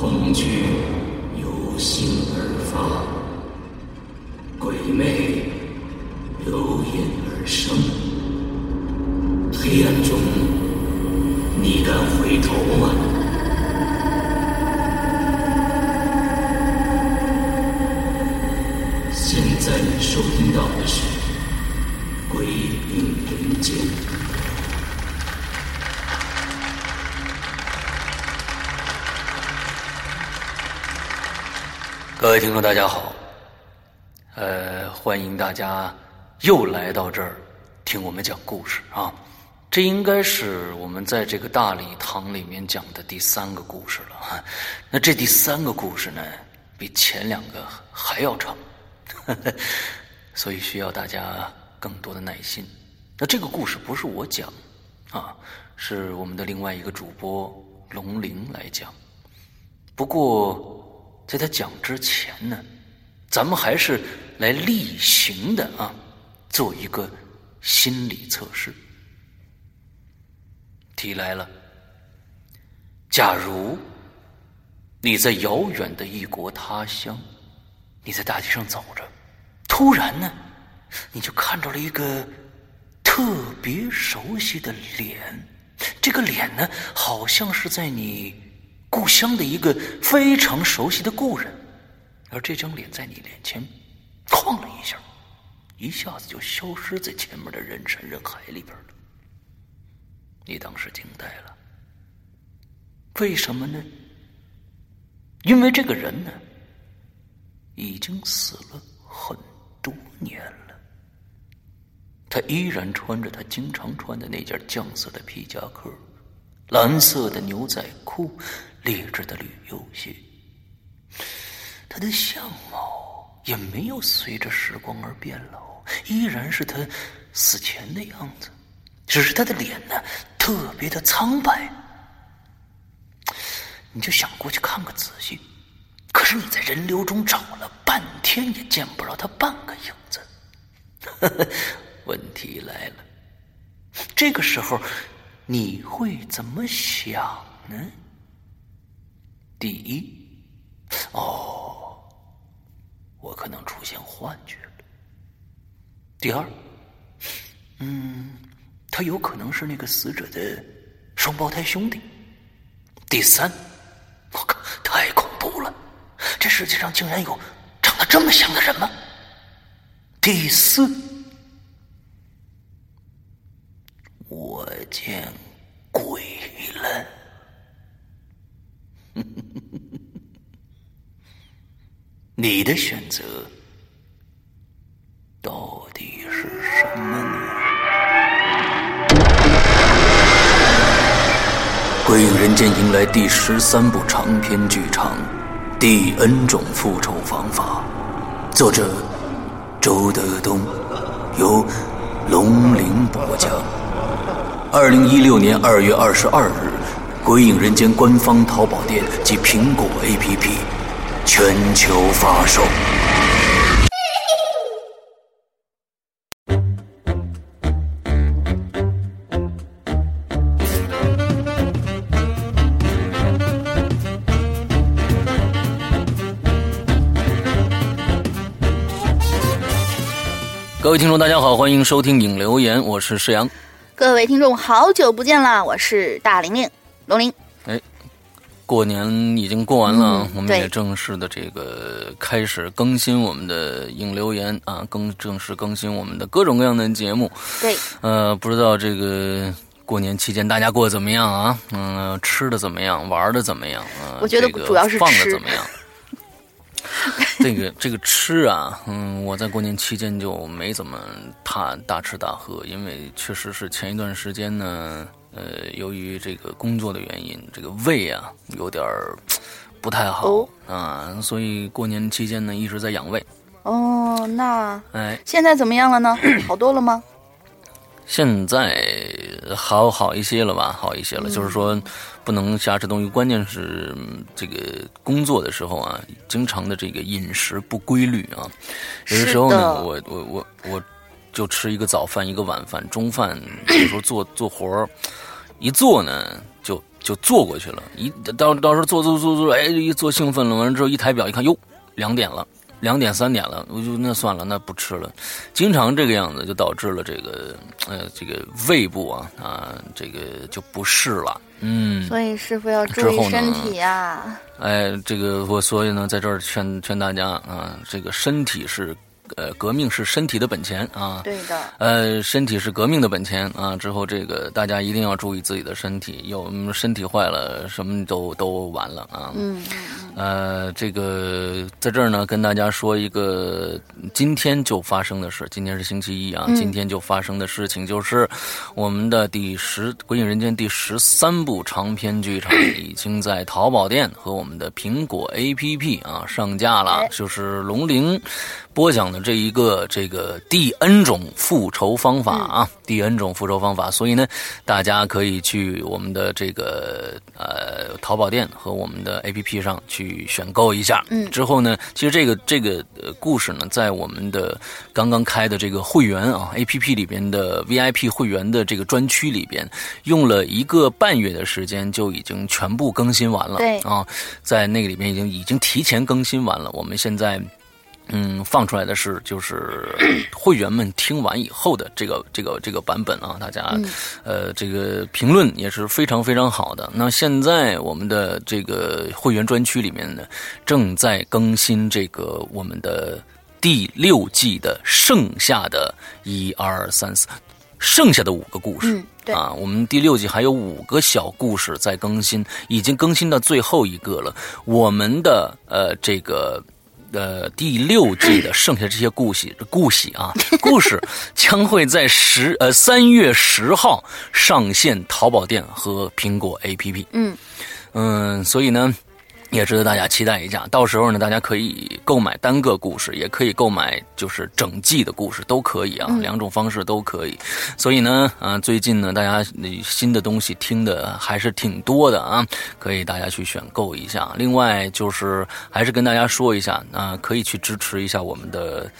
恐惧由心而发，鬼魅由眼而生。听众，大家好，呃，欢迎大家又来到这儿听我们讲故事啊。这应该是我们在这个大礼堂里面讲的第三个故事了哈。那这第三个故事呢，比前两个还要长，所以需要大家更多的耐心。那这个故事不是我讲啊，是我们的另外一个主播龙鳞来讲。不过。在他讲之前呢，咱们还是来例行的啊，做一个心理测试。题来了：假如你在遥远的异国他乡，你在大街上走着，突然呢，你就看到了一个特别熟悉的脸，这个脸呢，好像是在你。故乡的一个非常熟悉的故人，而这张脸在你脸前晃了一下，一下子就消失在前面的人山人海里边了。你当时惊呆了，为什么呢？因为这个人呢，已经死了很多年了，他依然穿着他经常穿的那件酱色的皮夹克，蓝色的牛仔裤。劣质的旅游鞋，他的相貌也没有随着时光而变老，依然是他死前的样子，只是他的脸呢特别的苍白。你就想过去看个仔细，可是你在人流中找了半天也见不着他半个影子。问题来了，这个时候你会怎么想呢？第一，哦，我可能出现幻觉了。第二，嗯，他有可能是那个死者的双胞胎兄弟。第三，我靠，太恐怖了！这世界上竟然有长得这么像的人吗？第四，我见鬼了！你的选择到底是什么呢？《鬼影人间》迎来第十三部长篇剧场《第 N 种复仇方法》，作者周德东，由龙鳞播讲。二零一六年二月二十二日，《鬼影人间》官方淘宝店及苹果 APP。全球发售。各位听众，大家好，欢迎收听影留言，我是施阳。各位听众，好久不见了，我是大玲玲龙玲。过年已经过完了，我们也正式的这个开始更新我们的影留言啊，更正式更新我们的各种各样的节目。对，呃，不知道这个过年期间大家过得怎么样啊？嗯，吃的怎么样？玩的怎么样？啊，我觉得主要是放的怎么样？这个这个吃啊，嗯，我在过年期间就没怎么大大吃大喝，因为确实是前一段时间呢。呃，由于这个工作的原因，这个胃啊有点儿不太好啊，所以过年期间呢一直在养胃。哦，那哎，现在怎么样了呢？好多了吗？现在好好一些了吧，好一些了。就是说不能瞎吃东西，关键是这个工作的时候啊，经常的这个饮食不规律啊。有的时候呢，我我我我。就吃一个早饭，一个晚饭，中饭有时候做做活儿，一做呢就就就坐过去了。一到到时候做做做做，哎，一做兴奋了，完了之后一抬表一看，哟，两点了。两点三点了，我就那算了，那不吃了。经常这个样子，就导致了这个呃这个胃部啊啊这个就不适了。嗯，所以师傅要注意身体啊。哎，这个我所以呢，在这儿劝劝大家啊，这个身体是。呃，革命是身体的本钱啊！对的。呃，身体是革命的本钱啊！之后这个大家一定要注意自己的身体，有身体坏了，什么都都完了啊！嗯呃，这个在这儿呢，跟大家说一个今天就发生的事。今天是星期一啊，今天就发生的事情就是我们的第十《鬼影人间》第十三部长篇剧场已经在淘宝店和我们的苹果 APP 啊上架了，就是龙鳞。播讲的这一个这个第 N 种复仇方法啊，第 N 种复仇方法，所以呢，大家可以去我们的这个呃淘宝店和我们的 APP 上去选购一下。嗯，之后呢，其实这个这个故事呢，在我们的刚刚开的这个会员啊 APP 里边的 VIP 会员的这个专区里边，用了一个半月的时间就已经全部更新完了。对啊，在那个里边已经已经提前更新完了。我们现在。嗯，放出来的是就是 会员们听完以后的这个这个这个版本啊，大家呃这个评论也是非常非常好的。那现在我们的这个会员专区里面呢，正在更新这个我们的第六季的剩下的一二三四，剩下的五个故事啊，我们第六季还有五个小故事在更新，已经更新到最后一个了。我们的呃这个。呃，第六季的剩下这些故事，故事啊，故事将会在十呃三月十号上线淘宝店和苹果 APP。嗯嗯，所以呢。也值得大家期待一下，到时候呢，大家可以购买单个故事，也可以购买就是整季的故事，都可以啊，两种方式都可以。所以呢，啊，最近呢，大家新的东西听的还是挺多的啊，可以大家去选购一下。另外就是还是跟大家说一下，啊，可以去支持一下我们的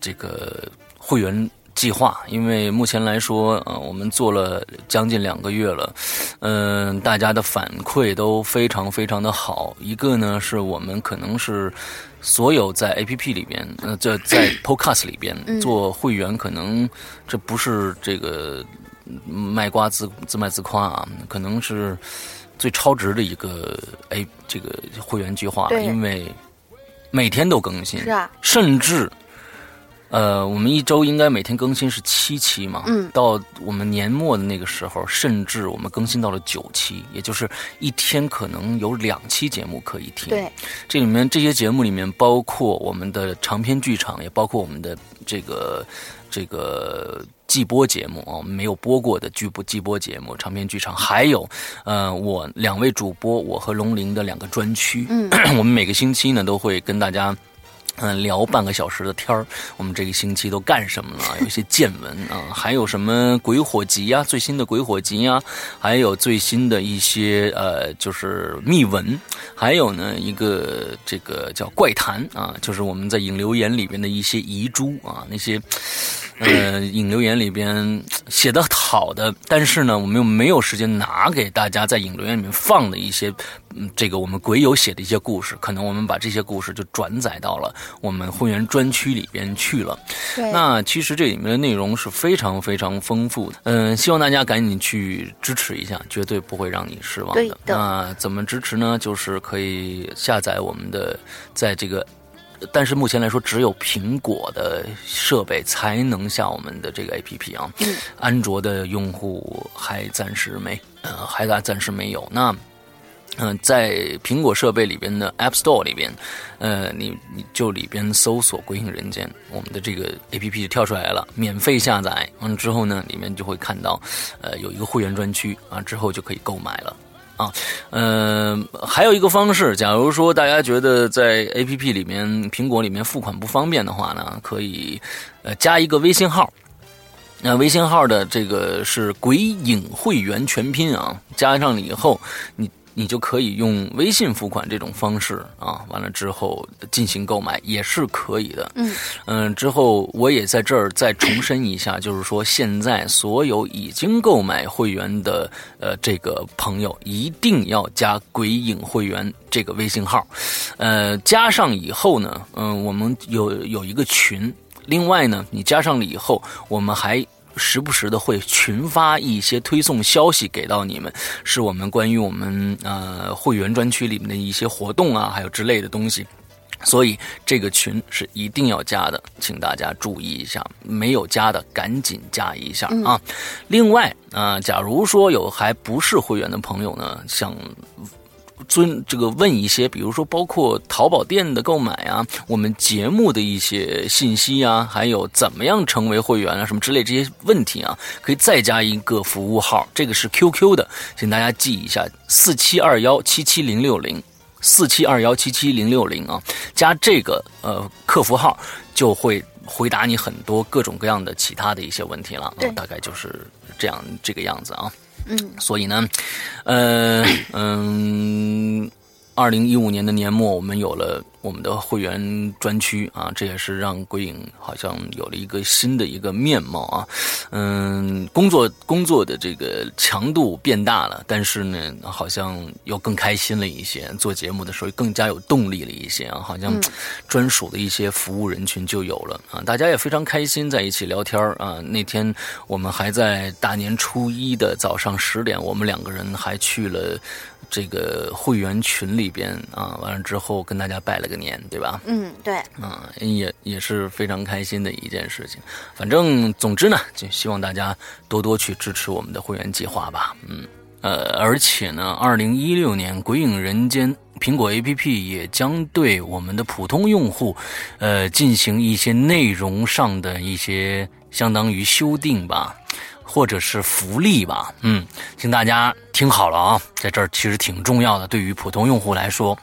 这个会员。计划，因为目前来说，呃，我们做了将近两个月了，嗯，大家的反馈都非常非常的好。一个呢，是我们可能是所有在 A P P 里边，呃，在在 Podcast 里边做会员，可能这不是这个卖瓜自自卖自夸啊，可能是最超值的一个 A 这个会员计划，因为每天都更新，是啊，甚至。呃，我们一周应该每天更新是七期嘛？嗯，到我们年末的那个时候，甚至我们更新到了九期，也就是一天可能有两期节目可以听。对，这里面这些节目里面包括我们的长篇剧场，也包括我们的这个这个季播节目啊，没有播过的剧播季播节目、长篇剧场，还有呃，我两位主播我和龙鳞的两个专区。嗯，我们每个星期呢都会跟大家。嗯，聊半个小时的天儿，我们这个星期都干什么了？有一些见闻啊，还有什么鬼火集呀，最新的鬼火集呀，还有最新的一些呃，就是秘闻，还有呢一个这个叫怪谈啊，就是我们在引流言里边的一些遗珠啊，那些。呃，引流言里边写的好的，但是呢，我们又没有时间拿给大家在引流言里面放的一些，这个我们鬼友写的一些故事，可能我们把这些故事就转载到了我们会员专区里边去了。对，那其实这里面的内容是非常非常丰富的。嗯，希望大家赶紧去支持一下，绝对不会让你失望的。那怎么支持呢？就是可以下载我们的，在这个。但是目前来说，只有苹果的设备才能下我们的这个 APP 啊。嗯。安卓的用户还暂时没，呃，还暂暂时没有。那，嗯，在苹果设备里边的 App Store 里边，呃，你你就里边搜索“鬼影人间”，我们的这个 APP 就跳出来了，免费下载。完了之后呢，里面就会看到，呃，有一个会员专区啊，之后就可以购买了。啊，嗯，还有一个方式，假如说大家觉得在 A P P 里面，苹果里面付款不方便的话呢，可以呃加一个微信号，那微信号的这个是“鬼影会员”全拼啊，加上了以后，你你就可以用微信付款这种方式啊，完了之后进行购买也是可以的。嗯嗯，之后我也在这儿再重申一下，就是说现在所有已经购买会员的呃这个朋友，一定要加“鬼影会员”这个微信号。呃，加上以后呢，嗯、我们有有一个群。另外呢，你加上了以后，我们还时不时的会群发一些推送消息给到你们，是我们关于我们呃会员专区里面的一些活动啊，还有之类的东西。所以这个群是一定要加的，请大家注意一下，没有加的赶紧加一下啊。另外啊、呃假如说有还不是会员的朋友呢，想尊这个问一些，比如说包括淘宝店的购买啊，我们节目的一些信息啊，还有怎么样成为会员啊，什么之类这些问题啊，可以再加一个服务号，这个是 QQ 的，请大家记一下，四七二幺七七零六零。四七二幺七七零六零啊，加这个呃客服号就会回答你很多各种各样的其他的一些问题了。啊，大概就是这样这个样子啊。嗯所以呢，呃嗯，二零一五年的年末，我们有了我们的会员专区啊，这也是让鬼影好像有了一个新的一个面貌啊。嗯，工作工作的这个强度变大了，但是呢，好像又更开心了一些，做节目的时候更加有动力了一些啊，好像专属的一些服务人群就有了啊，大家也非常开心在一起聊天儿啊。那天我们还在大年初一的早上十点，我们两个人还去了这个会员群里边啊，完了之后跟大家拜了个年，对吧？嗯，对，啊，也也是非常开心的一件事情。反正总之呢，就希望大家多多去支持我们的会员计划吧。嗯，呃，而且呢，二零一六年《鬼影人间》苹果 APP 也将对我们的普通用户，呃，进行一些内容上的一些相当于修订吧。或者是福利吧，嗯，请大家听好了啊，在这儿其实挺重要的，对于普通用户来说。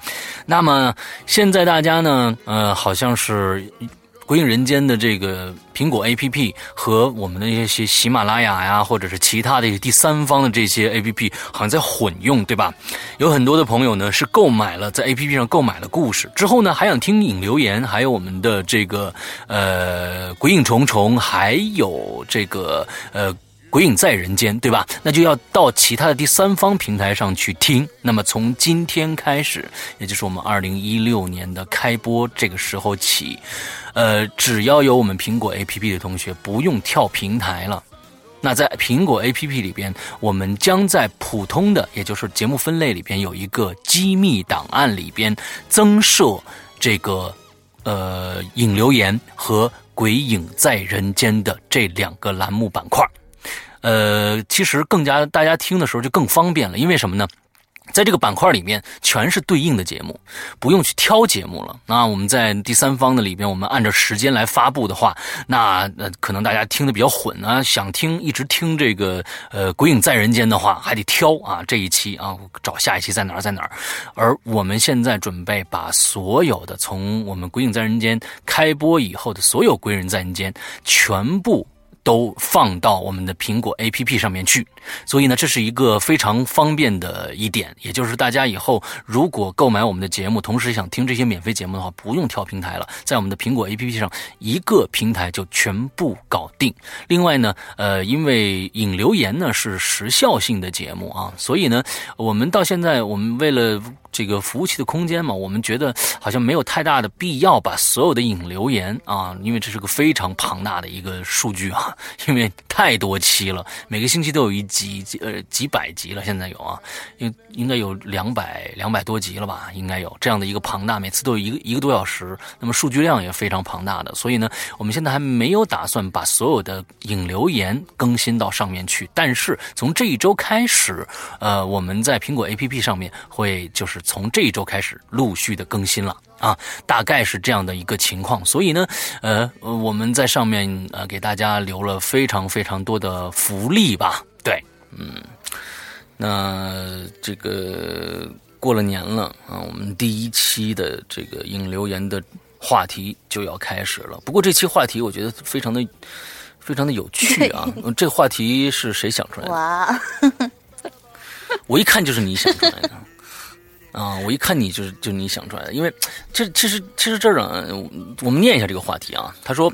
那么现在大家呢，呃，好像是《鬼影人间》的这个苹果 APP 和我们的一些喜马拉雅呀，或者是其他的一些第三方的这些 APP，好像在混用，对吧？有很多的朋友呢是购买了在 APP 上购买了故事之后呢，还想听影留言，还有我们的这个呃《鬼影重重》，还有这个呃。鬼影在人间，对吧？那就要到其他的第三方平台上去听。那么从今天开始，也就是我们二零一六年的开播这个时候起，呃，只要有我们苹果 APP 的同学，不用跳平台了。那在苹果 APP 里边，我们将在普通的，也就是节目分类里边有一个机密档案里边增设这个呃影留言和鬼影在人间的这两个栏目板块。呃，其实更加大家听的时候就更方便了，因为什么呢？在这个板块里面全是对应的节目，不用去挑节目了。那我们在第三方的里边，我们按照时间来发布的话，那呃可能大家听的比较混啊，想听一直听这个呃《鬼影在人间》的话，还得挑啊这一期啊找下一期在哪儿在哪儿。而我们现在准备把所有的从我们《鬼影在人间》开播以后的所有《鬼人在人间》全部。都放到我们的苹果 APP 上面去，所以呢，这是一个非常方便的一点，也就是大家以后如果购买我们的节目，同时想听这些免费节目的话，不用跳平台了，在我们的苹果 APP 上一个平台就全部搞定。另外呢，呃，因为引流言呢是时效性的节目啊，所以呢，我们到现在我们为了这个服务器的空间嘛，我们觉得好像没有太大的必要把所有的引流言啊，因为这是个非常庞大的一个数据啊，因为太多期了，每个星期都有一集，呃几百集了，现在有啊，应应该有两百两百多集了吧，应该有这样的一个庞大，每次都有一个一个多小时，那么数据量也非常庞大的，所以呢，我们现在还没有打算把所有的引留言更新到上面去，但是从这一周开始，呃，我们在苹果 APP 上面会就是从这一周开始陆续的更新了。啊，大概是这样的一个情况，所以呢，呃，我们在上面呃给大家留了非常非常多的福利吧，对，嗯，那这个过了年了啊，我们第一期的这个引留言的话题就要开始了。不过这期话题我觉得非常的非常的有趣啊，这话题是谁想出来的？哇，我一看就是你想出来的。啊，我一看你就是就是你想出来的，因为这 其实其实这儿啊，我们念一下这个话题啊。他说，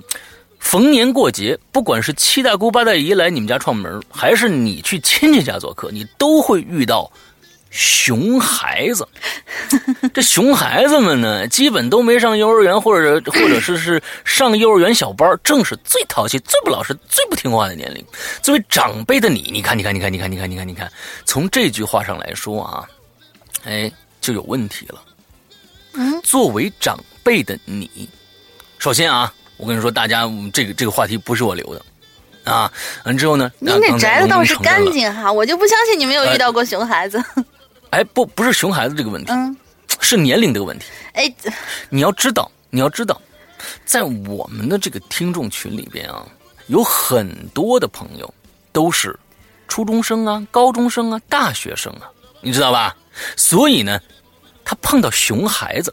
逢年过节，不管是七大姑八大姨来你们家串门，还是你去亲戚家做客，你都会遇到熊孩子。这熊孩子们呢，基本都没上幼儿园，或者 或者是是上幼儿园小班，正是最淘气、最不老实、最不听话的年龄。作为长辈的你，你看，你看，你看，你看，你看，你看，你看，从这句话上来说啊，哎，就有问题了。嗯，作为长辈的你，首先啊，我跟你说，大家这个这个话题不是我留的啊。完之后呢，您这宅的倒是干净。净哈，我就不相信你没有遇到过熊孩子。哎，不，不是熊孩子这个问题，嗯，是年龄这个问题。哎，你要知道，你要知道，在我们的这个听众群里边啊，有很多的朋友都是初中生啊、高中生啊、大学生啊，你知道吧？所以呢，他碰到熊孩子，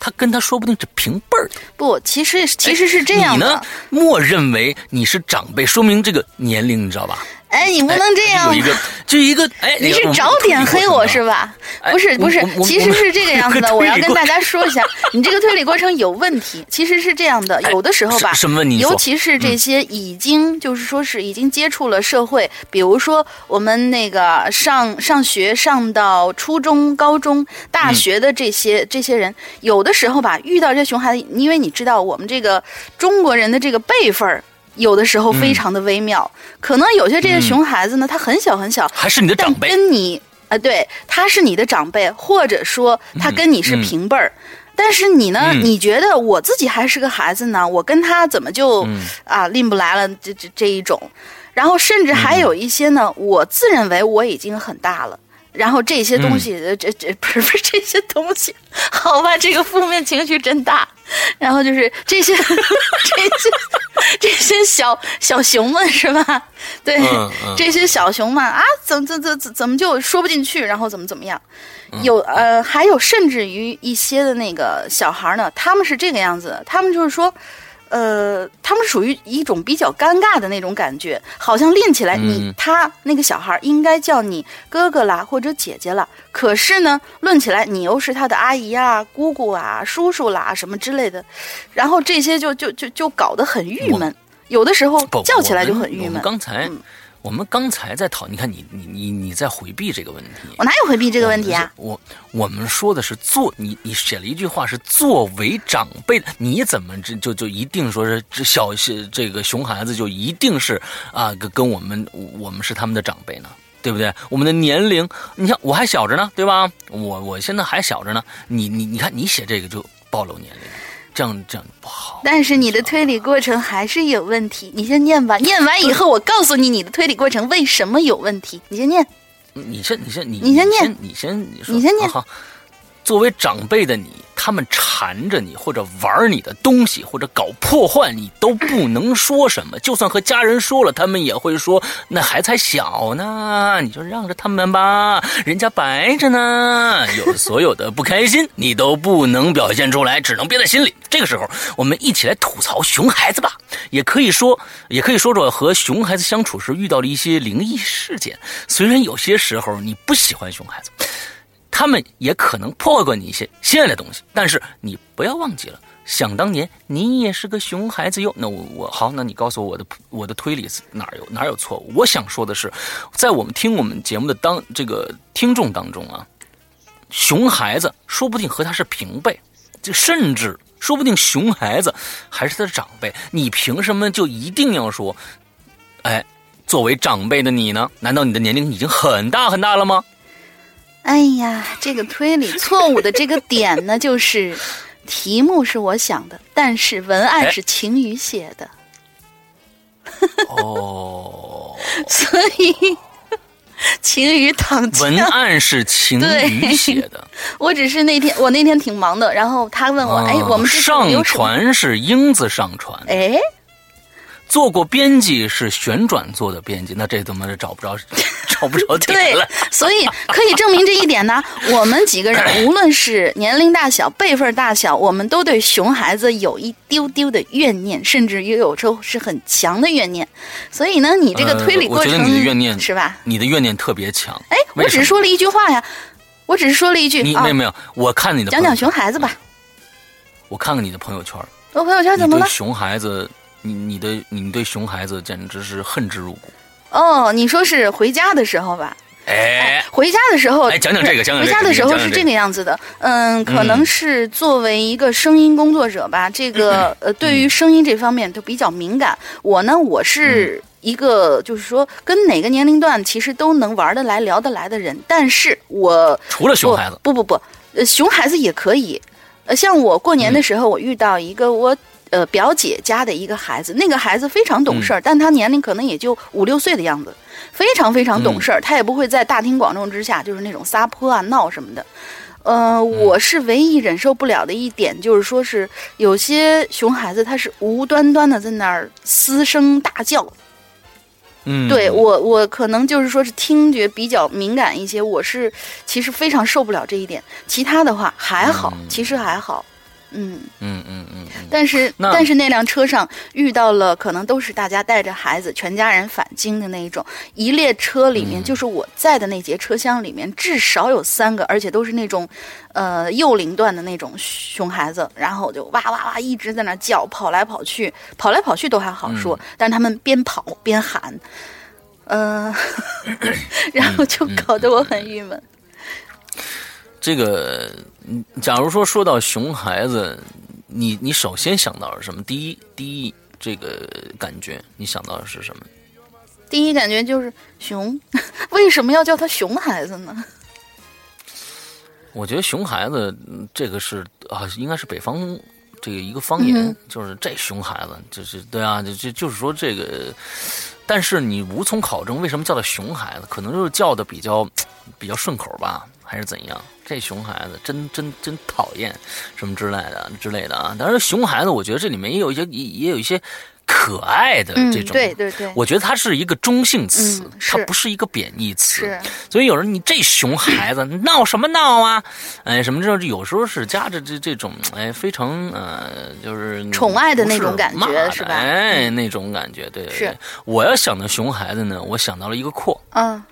他跟他说不定是平辈儿的。不，其实其实是这样的。你呢，默认为你是长辈，说明这个年龄，你知道吧？哎，你不能这样。有一个，就一个，哎，你是找点黑我是吧？不是，不是，其实是这个样子的。我要跟大家说一下，你这个推理过程有问题。其实是这样的，有的时候吧，什么问题？尤其是这些已经就是说是已经接触了社会，比如说我们那个上上学上到初中、高中、大学的这些这些人，有的时候吧，遇到这熊孩子，因为你知道我们这个中国人的这个辈分儿。有的时候非常的微妙，可能有些这些熊孩子呢，他很小很小，还是你的长辈，跟你啊，对，他是你的长辈，或者说他跟你是平辈儿，但是你呢，你觉得我自己还是个孩子呢，我跟他怎么就啊拎不来了？这这这一种，然后甚至还有一些呢，我自认为我已经很大了。然后这些东西，这这 不是不是这些东西，好吧，这个负面情绪真大。然后就是这些 这些这些小小熊们是吧？对，这些小熊们啊，怎怎怎怎怎么就说不进去？然后怎么怎么样？有呃，还有甚至于一些的那个小孩呢，他们是这个样子，他们就是说。呃，他们属于一种比较尴尬的那种感觉，好像练起来，你他那个小孩应该叫你哥哥啦或者姐姐了，可是呢，论起来你又是他的阿姨啊、姑姑啊、叔叔啦什么之类的，然后这些就就就就搞得很郁闷，有的时候叫起来就很郁闷。刚才。我们刚才在讨，你看你你你你在回避这个问题。我哪有回避这个问题啊？我我们说的是做你你写了一句话是作为长辈的，你怎么这就就一定说是这小这个熊孩子就一定是啊跟跟我们我们是他们的长辈呢？对不对？我们的年龄，你像我还小着呢，对吧？我我现在还小着呢。你你你看你写这个就暴露年龄。这样这样不好，但是你的推理过程还是有问题。你先念吧，念完以后我告诉你你的推理过程为什么有问题。你先念，你先你先你你先念，你先你先念。好，作为长辈的你。他们缠着你，或者玩你的东西，或者搞破坏，你都不能说什么。就算和家人说了，他们也会说：“那孩子还小呢，你就让着他们吧，人家白着呢。”有所有的不开心，你都不能表现出来，只能憋在心里。这个时候，我们一起来吐槽熊孩子吧，也可以说，也可以说说和熊孩子相处时遇到了一些灵异事件。虽然有些时候你不喜欢熊孩子。他们也可能破坏过你一些心爱的东西，但是你不要忘记了，想当年你也是个熊孩子哟。那我我好，那你告诉我我的我的推理哪有哪有错误？我想说的是，在我们听我们节目的当这个听众当中啊，熊孩子说不定和他是平辈，就甚至说不定熊孩子还是他的长辈。你凭什么就一定要说，哎，作为长辈的你呢？难道你的年龄已经很大很大了吗？哎呀，这个推理 错误的这个点呢，就是题目是我想的，但是文案是晴雨写的。哦，所以晴雨躺枪。文案是晴雨写的。我只是那天我那天挺忙的，然后他问我，哎，我们上传是英子上传。哎。做过编辑是旋转做的编辑，那这怎么找不着找不着 点了？所以可以证明这一点呢。我们几个人无论是年龄大小、辈分大小，我们都对熊孩子有一丢丢的怨念，甚至也有时候是很强的怨念。所以呢，你这个推理过程，我觉得你的怨念是吧？你的怨念特别强。哎，我只是说了一句话呀。我只是说了一句啊你没有，没有？我看你的讲讲熊孩子吧。我看看你的朋友圈，我朋友圈怎么了？熊孩子，你你的你对熊孩子简直是恨之入骨。哦，你说是回家的时候吧？哎，回家的时候，哎讲讲这个讲讲这个回家的时候是这个样子的，嗯，可能是作为一个声音工作者吧，这个呃，对于声音这方面都比较敏感。我呢，我是一个就是说跟哪个年龄段其实都能玩得来、聊得来的人，但是我除了熊孩子，不不不，呃，熊孩子也可以。呃，像我过年的时候，我遇到一个我呃表姐家的一个孩子，那个孩子非常懂事儿，但他年龄可能也就五六岁的样子，非常非常懂事儿，他也不会在大庭广众之下就是那种撒泼啊、闹什么的。呃，我是唯一忍受不了的一点，就是说是有些熊孩子他是无端端的在那儿嘶声大叫，嗯，对我，我可能就是说是听觉比较敏感一些，我是其实非常受不了这一点。其他的话还好，嗯。其实还好，嗯。嗯嗯嗯嗯，但是但是那辆车上遇到了，可能都是大家带着孩子，全家人返京的那一种。一列车里面，嗯就是我在的那节车厢里面，至少有三个，而且都是那种，呃，幼龄段的那种熊孩子，然后就哇哇哇一直在那叫，跑来跑去，跑来跑去都还好说，嗯但是他们边跑边喊，呃，然后就嗯搞得我很郁闷。这个，嗯假如说说到熊孩子，你你首先想到的是什么？第一，第一这个感觉，你想到的是什么？第一感觉就是熊，为什么要叫他熊孩子呢？我觉得熊孩子嗯这个是啊，应该是北方这个一个方言，嗯就是这熊孩子，就是对啊，就就就是说这个，但是你无从考证为什么叫他熊孩子，可能就是叫的比较比较顺口吧，还是怎样？这熊孩子真真真讨厌，什么之类的之类的啊！当然，熊孩子，我觉得这里面也有一些也也有一些可爱的嗯这种，对对对我觉得它是一个中性词，嗯它不是一个贬义词。是所以有人你这熊孩子闹什么闹啊？哎，什么这种有时候是夹着这这种哎非常呃就是宠爱的那种感觉是吧哎，那种感觉，对对是对。我要想到熊孩子呢，我想到了一个阔，嗯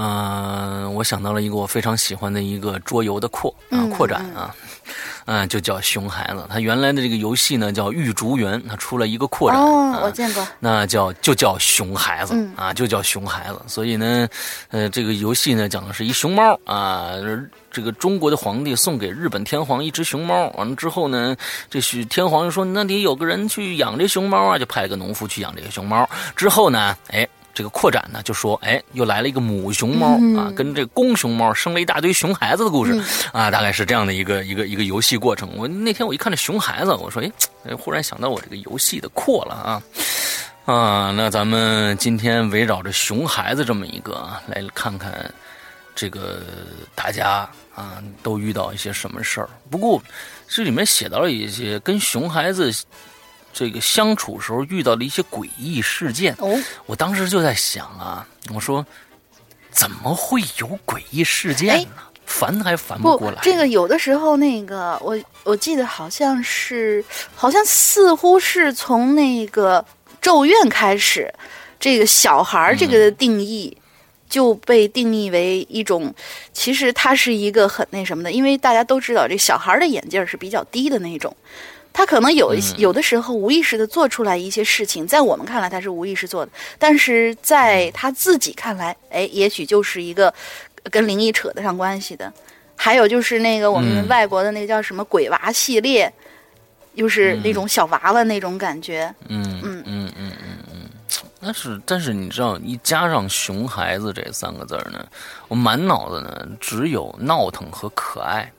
嗯、我想到了一个我非常喜欢的一个桌游的扩啊嗯扩展啊，嗯、就叫熊孩子。它原来的这个游戏呢叫玉竹园，它出了一个扩展，哦，啊我见过。那叫就叫熊孩子、嗯啊，就叫熊孩子。所以呢，呃，这个游戏呢讲的是一熊猫啊，这个中国的皇帝送给日本天皇一只熊猫，完了之后呢，这是天皇就说那得有个人去养这熊猫啊，就派了个农夫去养这个熊猫。之后呢，哎。这个扩展呢，就说，哎，又来了一个母熊猫、啊，跟这公熊猫生了一大堆熊孩子的故事、啊，大概是这样的一个一个一个游戏过程。我那天我一看这熊孩子，我说，哎，哎忽然想到我这个游戏的扩了啊。啊，那咱们今天围绕着熊孩子这么一个啊，来看看这个大家啊都遇到一些什么事儿。不过这里面写到了一些跟熊孩子这个相处时候遇到的一些诡异事件。哦，我当时就在想啊，我说怎么会有诡异事件呢？烦还烦不过来。，这个有的时候那个我我记得好像是，好像似乎是从那个《咒怨》开始，这个小孩儿这个定义。就被定义为一种，其实它是一个很那什么的，因为大家都知道，这小孩儿的眼镜是比较低的那种，他可能有一些有的时候无意识的做出来一些事情，在我们看来他是无意识做的，但是在他自己看来，哎，也许就是一个跟灵异扯得上关系的。还有就是那个我们嗯外国的那个叫什么鬼娃系列，又是那种小娃娃那种感觉。嗯嗯嗯嗯嗯嗯。但是，但是你知道，一加上“熊孩子”这三个字儿呢，我满脑子呢只有闹腾和可爱。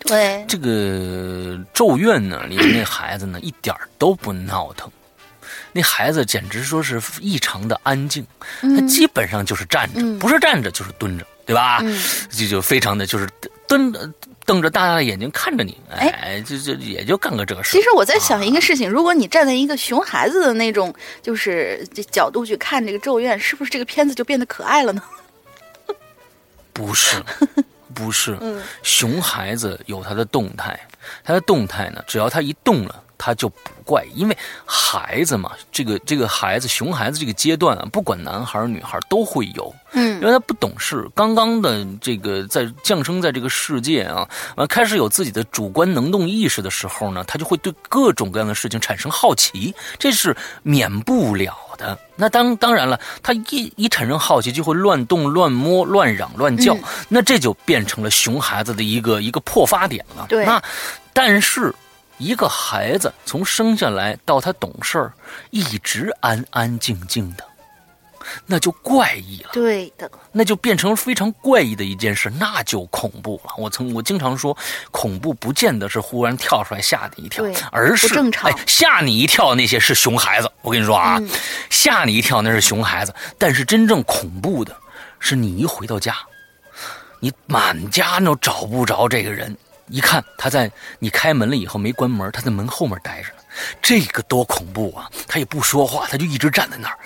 对，这个《咒怨》呢，里面那孩子呢一点儿都不闹腾，那孩子简直说是异常的安静，他基本上就是站着，嗯不是站着就是蹲着，对吧？嗯这就非常的就是蹲着瞪着大大的眼睛看着你，哎哎，这这也就干个这个事。其实我在想一个事情，如果你站在一个熊孩子的那种就是这角度去看这个《咒怨》，是不是这个片子就变得可爱了呢？不是，不是，嗯。熊孩子有他的动态，他的动态呢，只要他一动了，他他就不怪，因为孩子嘛，这个这个孩子熊孩子这个阶段啊，不管男孩女孩都会有，嗯，因为他不懂事，刚刚的这个在降生在这个世界啊，完开始有自己的主观能动意识的时候呢，他就会对各种各样的事情产生好奇，这是免不了的。那当当然了，他一一产生好奇，就会乱动、乱摸、乱嚷、乱叫，嗯那这就变成了熊孩子的一个一个破发点了。对那但是。一个孩子从生下来到他懂事儿，一直安安静静的，那就怪异了。对的，那就变成非常怪异的一件事，那就恐怖了。我曾我经常说，恐怖不见得是忽然跳出来吓你一跳对，而是正常哎吓你一跳那些是熊孩子。我跟你说啊，嗯吓你一跳那是熊孩子，但是真正恐怖的是你一回到家，你满家都找不着这个人，一看他在你开门了以后没关门，他在门后面待着呢。这个多恐怖啊！他也不说话，他就一直站在那儿，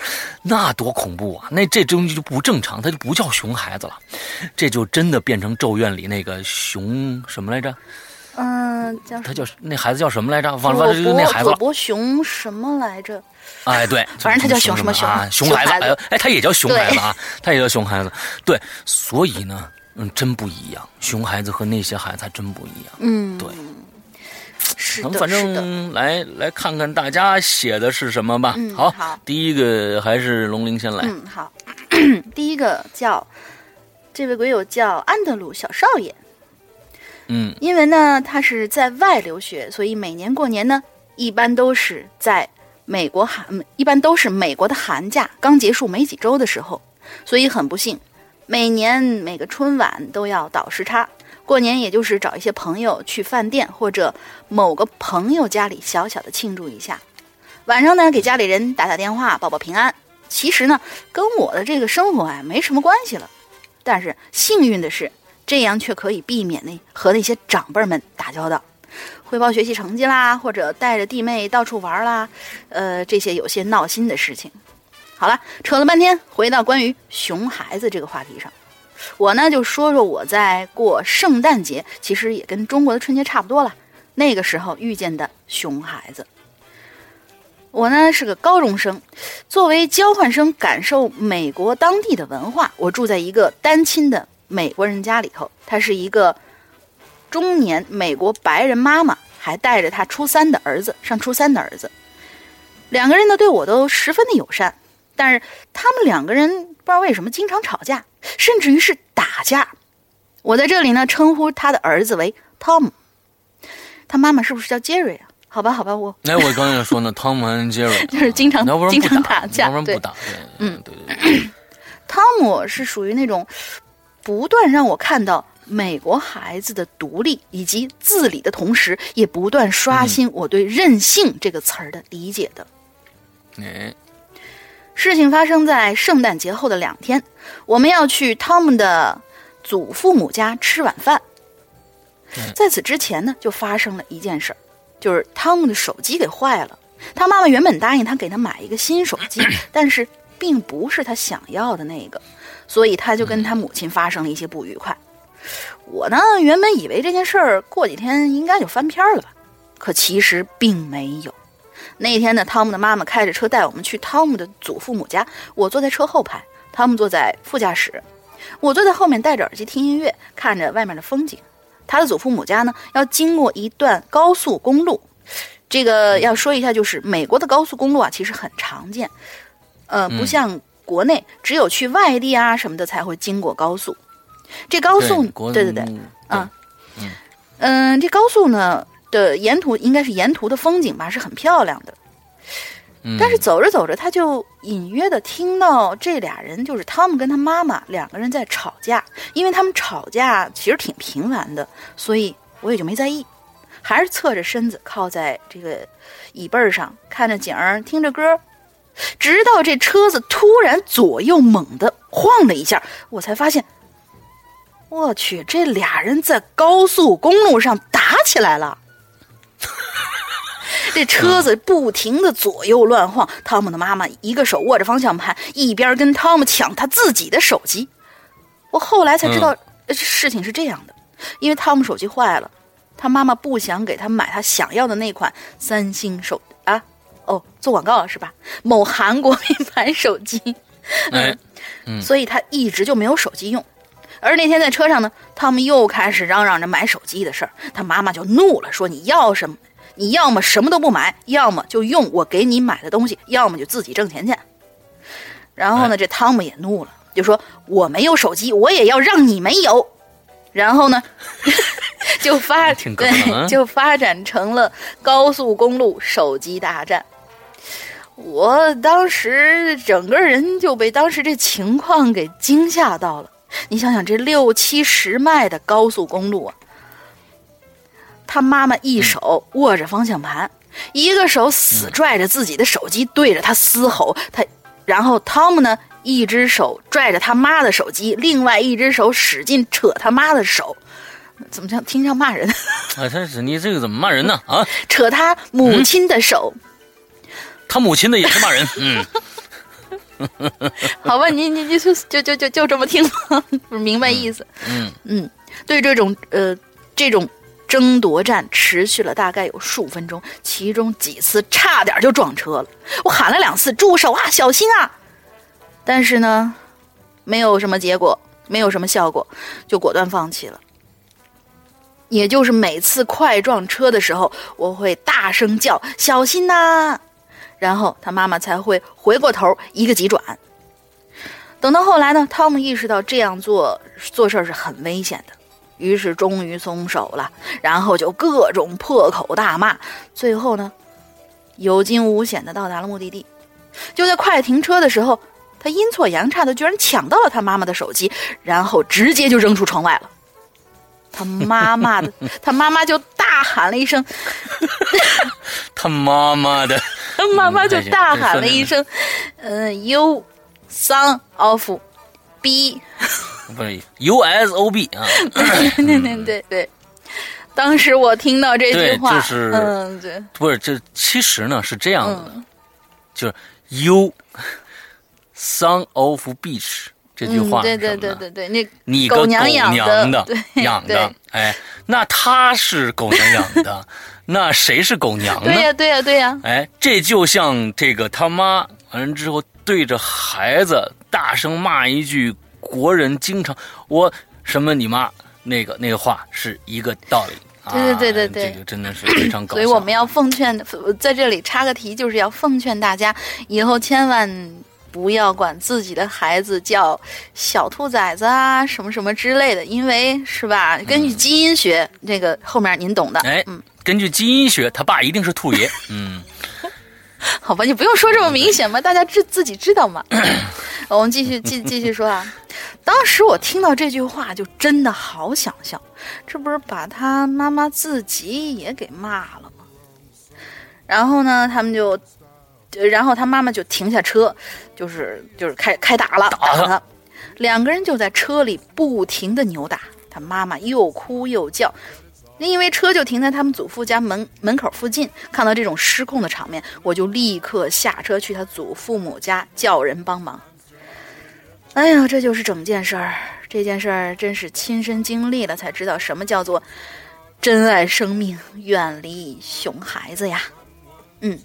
那多恐怖啊！那这东西就不正常，他就不叫熊孩子了，这就真的变成《咒怨》里那个熊什么来着？嗯，叫他叫那孩子叫什么来着？忘了，忘了，就那孩子了。熊什么来着？哎，对，反正他叫熊什么熊熊孩子，哎，他也叫熊孩子啊，他也叫熊孩子。对，所以呢，嗯，真不一样，熊孩子和那些孩子还真不一样。嗯，对，是的，反是的，正来来看看大家写的是什么吧。嗯好，好第一个还是龙鳞先来。嗯，好，第一个叫这位鬼友叫安德鲁小少爷，嗯因为呢他是在外留学，所以每年过年呢，一般都是在美国寒，嗯一般都是美国的寒假刚结束没几周的时候，所以很不幸，每年每个春晚都要倒时差。过年也就是找一些朋友去饭店或者某个朋友家里小小的庆祝一下，晚上呢给家里人打打电话报报平安。其实呢跟我的这个生活啊没什么关系了，但是幸运的是，这样却可以避免那和那些长辈们打交道，汇报学习成绩啦，或者带着弟妹到处玩啦，呃，这些有些闹心的事情。好了，扯了半天，回到关于熊孩子这个话题上，我呢就说说我在过圣诞节，其实也跟中国的春节差不多了。那个时候遇见的熊孩子，我呢是个高中生，作为交换生感受美国当地的文化，我住在一个单亲的美国人家里头。他是一个中年美国白人妈妈，还带着他初三的儿子，上初三的儿子。两个人呢对我都十分的友善，但是他们两个人不知道为什么经常吵架，甚至于是打架。我在这里呢称呼他的儿子为 Tom，他妈妈是不是叫 Jerry 啊？好吧，好吧，我哎，我刚才说呢，汤姆和杰瑞就是经常经常打打架对要不然不打。嗯对对对，汤姆是属于那种不断让我看到美国孩子的独立以及自理的同时，也不断刷新我对“任性”这个词儿的理解的。哎，事情发生在圣诞节后的两天，我们要去汤姆的祖父母家吃晚饭。在此之前呢，就发生了一件事儿，就是汤姆的手机给坏了。他妈妈原本答应他给他买一个新手机，但是并不是他想要的那个，所以他就跟他母亲发生了一些不愉快。我呢，原本以为这件事儿过几天应该就翻篇儿了吧，可其实并没有。那天呢，汤姆的妈妈开着车带我们去汤姆的祖父母家，我坐在车后排，汤姆坐在副驾驶，我坐在后面戴着耳机听音乐，看着外面的风景。他的祖父母家呢，要经过一段高速公路。这个要说一下，就是美国的高速公路啊，其实很常见，呃，不像国内只有去外地啊什么的才会经过高速。这高速，对对对，嗯啊嗯，这高速呢的沿途应该是沿途的风景吧，是很漂亮的。嗯但是走着走着，他就隐约的听到这俩人，就是汤姆跟他妈妈两个人在吵架。因为他们吵架其实挺频繁的，所以我也就没在意，还是侧着身子靠在这个椅背上，看着景儿，听着歌。直到这车子突然左右猛地晃了一下，我才发现，我去，这俩人在高速公路上打起来了。这车子不停的左右乱晃，汤姆的妈妈一个手握着方向盘，一边跟汤姆抢他自己的手机。我后来才知道，呃事情是这样的，因为汤姆手机坏了，他妈妈不想给他买他想要的那款三星手啊，哦，做广告了是吧？某韩国品牌手机，哎，所以他一直就没有手机用。而那天在车上呢，汤姆又开始嚷嚷着买手机的事儿，他妈妈就怒了，说你要什么？你要么什么都不买，要么就用我给你买的东西，要么就自己挣钱去。然后呢，这汤姆也怒了，就说我没有手机，我也要让你没有。然后呢，就发对，就发展成了高速公路手机大战。我当时整个人就被当时这情况给惊吓到了。你想想，这六七十迈的高速公路啊，他妈妈一手握着方向盘，一个手死拽着自己的手机，对着他嘶吼。他，然后汤姆呢，一只手拽着他妈的手机，另外一只手使劲扯他妈的手。怎么像听像骂人？啊，他是你这个怎么骂人呢？啊，扯他母亲的手。他母亲的也是骂人，嗯，好吧，你你你就就就就就这么听 明白意思。嗯嗯，对这种呃这种争夺战持续了大概有数分钟，其中几次差点就撞车了。我喊了两次住手啊，小心啊！但是呢，没有什么结果，没有什么效果，就果断放弃了。也就是每次快撞车的时候，我会大声叫“小心呐、然后他妈妈才会回过头一个急转。等到后来呢，汤姆意识到这样做做事是很危险的，于是终于松手了，然后就各种破口大骂，最后呢，有惊无险的到达了目的地。就在快停车的时候，他阴错阳差的居然抢到了他妈妈的手机，然后直接就扔出窗外了。他妈妈的，他妈妈就大喊了一声，他妈妈的，他妈妈就大喊了一声：“嗯、y o u son of b。”不是 U S O B 啊，对对对对，当时我听到这句对话，就是嗯，对，不是这其实呢是这样子的，嗯。就是 You son of beach 这句话嗯，对对对对对，那你个狗娘养的 养的对，哎，那他是狗娘养的，那谁是狗娘呢？对？呀对呀对呀，哎，这就像这个他妈完了之后对着孩子大声骂一句国人经常我什么你妈那个那个话是一个道理。对对对对啊对这个真的是非常搞笑。所以我们要奉劝，在这里插个题，就是要奉劝大家，以后千万不要管自己的孩子叫小兔崽子啊，什么什么之类的，因为是吧？根据基因学，这个后面您懂的。哎嗯，根据基因学，他爸一定是兔爷。嗯，好吧，你不用说这么明显嘛，大家知自己知道嘛。我们继续继继续说啊，当时我听到这句话，就真的好想笑，这不是把他妈妈自己也给骂了吗？然后呢，他们就，呃然后他妈妈就停下车，就是就是开开打了，打他，两个人就在车里不停的扭打，他妈妈又哭又叫。因为车就停在他们祖父家门门口附近，看到这种失控的场面，我就立刻下车去他祖父母家叫人帮忙。哎呀，这就是整件事儿。这件事儿真是亲身经历了才知道什么叫做珍爱生命，远离熊孩子呀。嗯，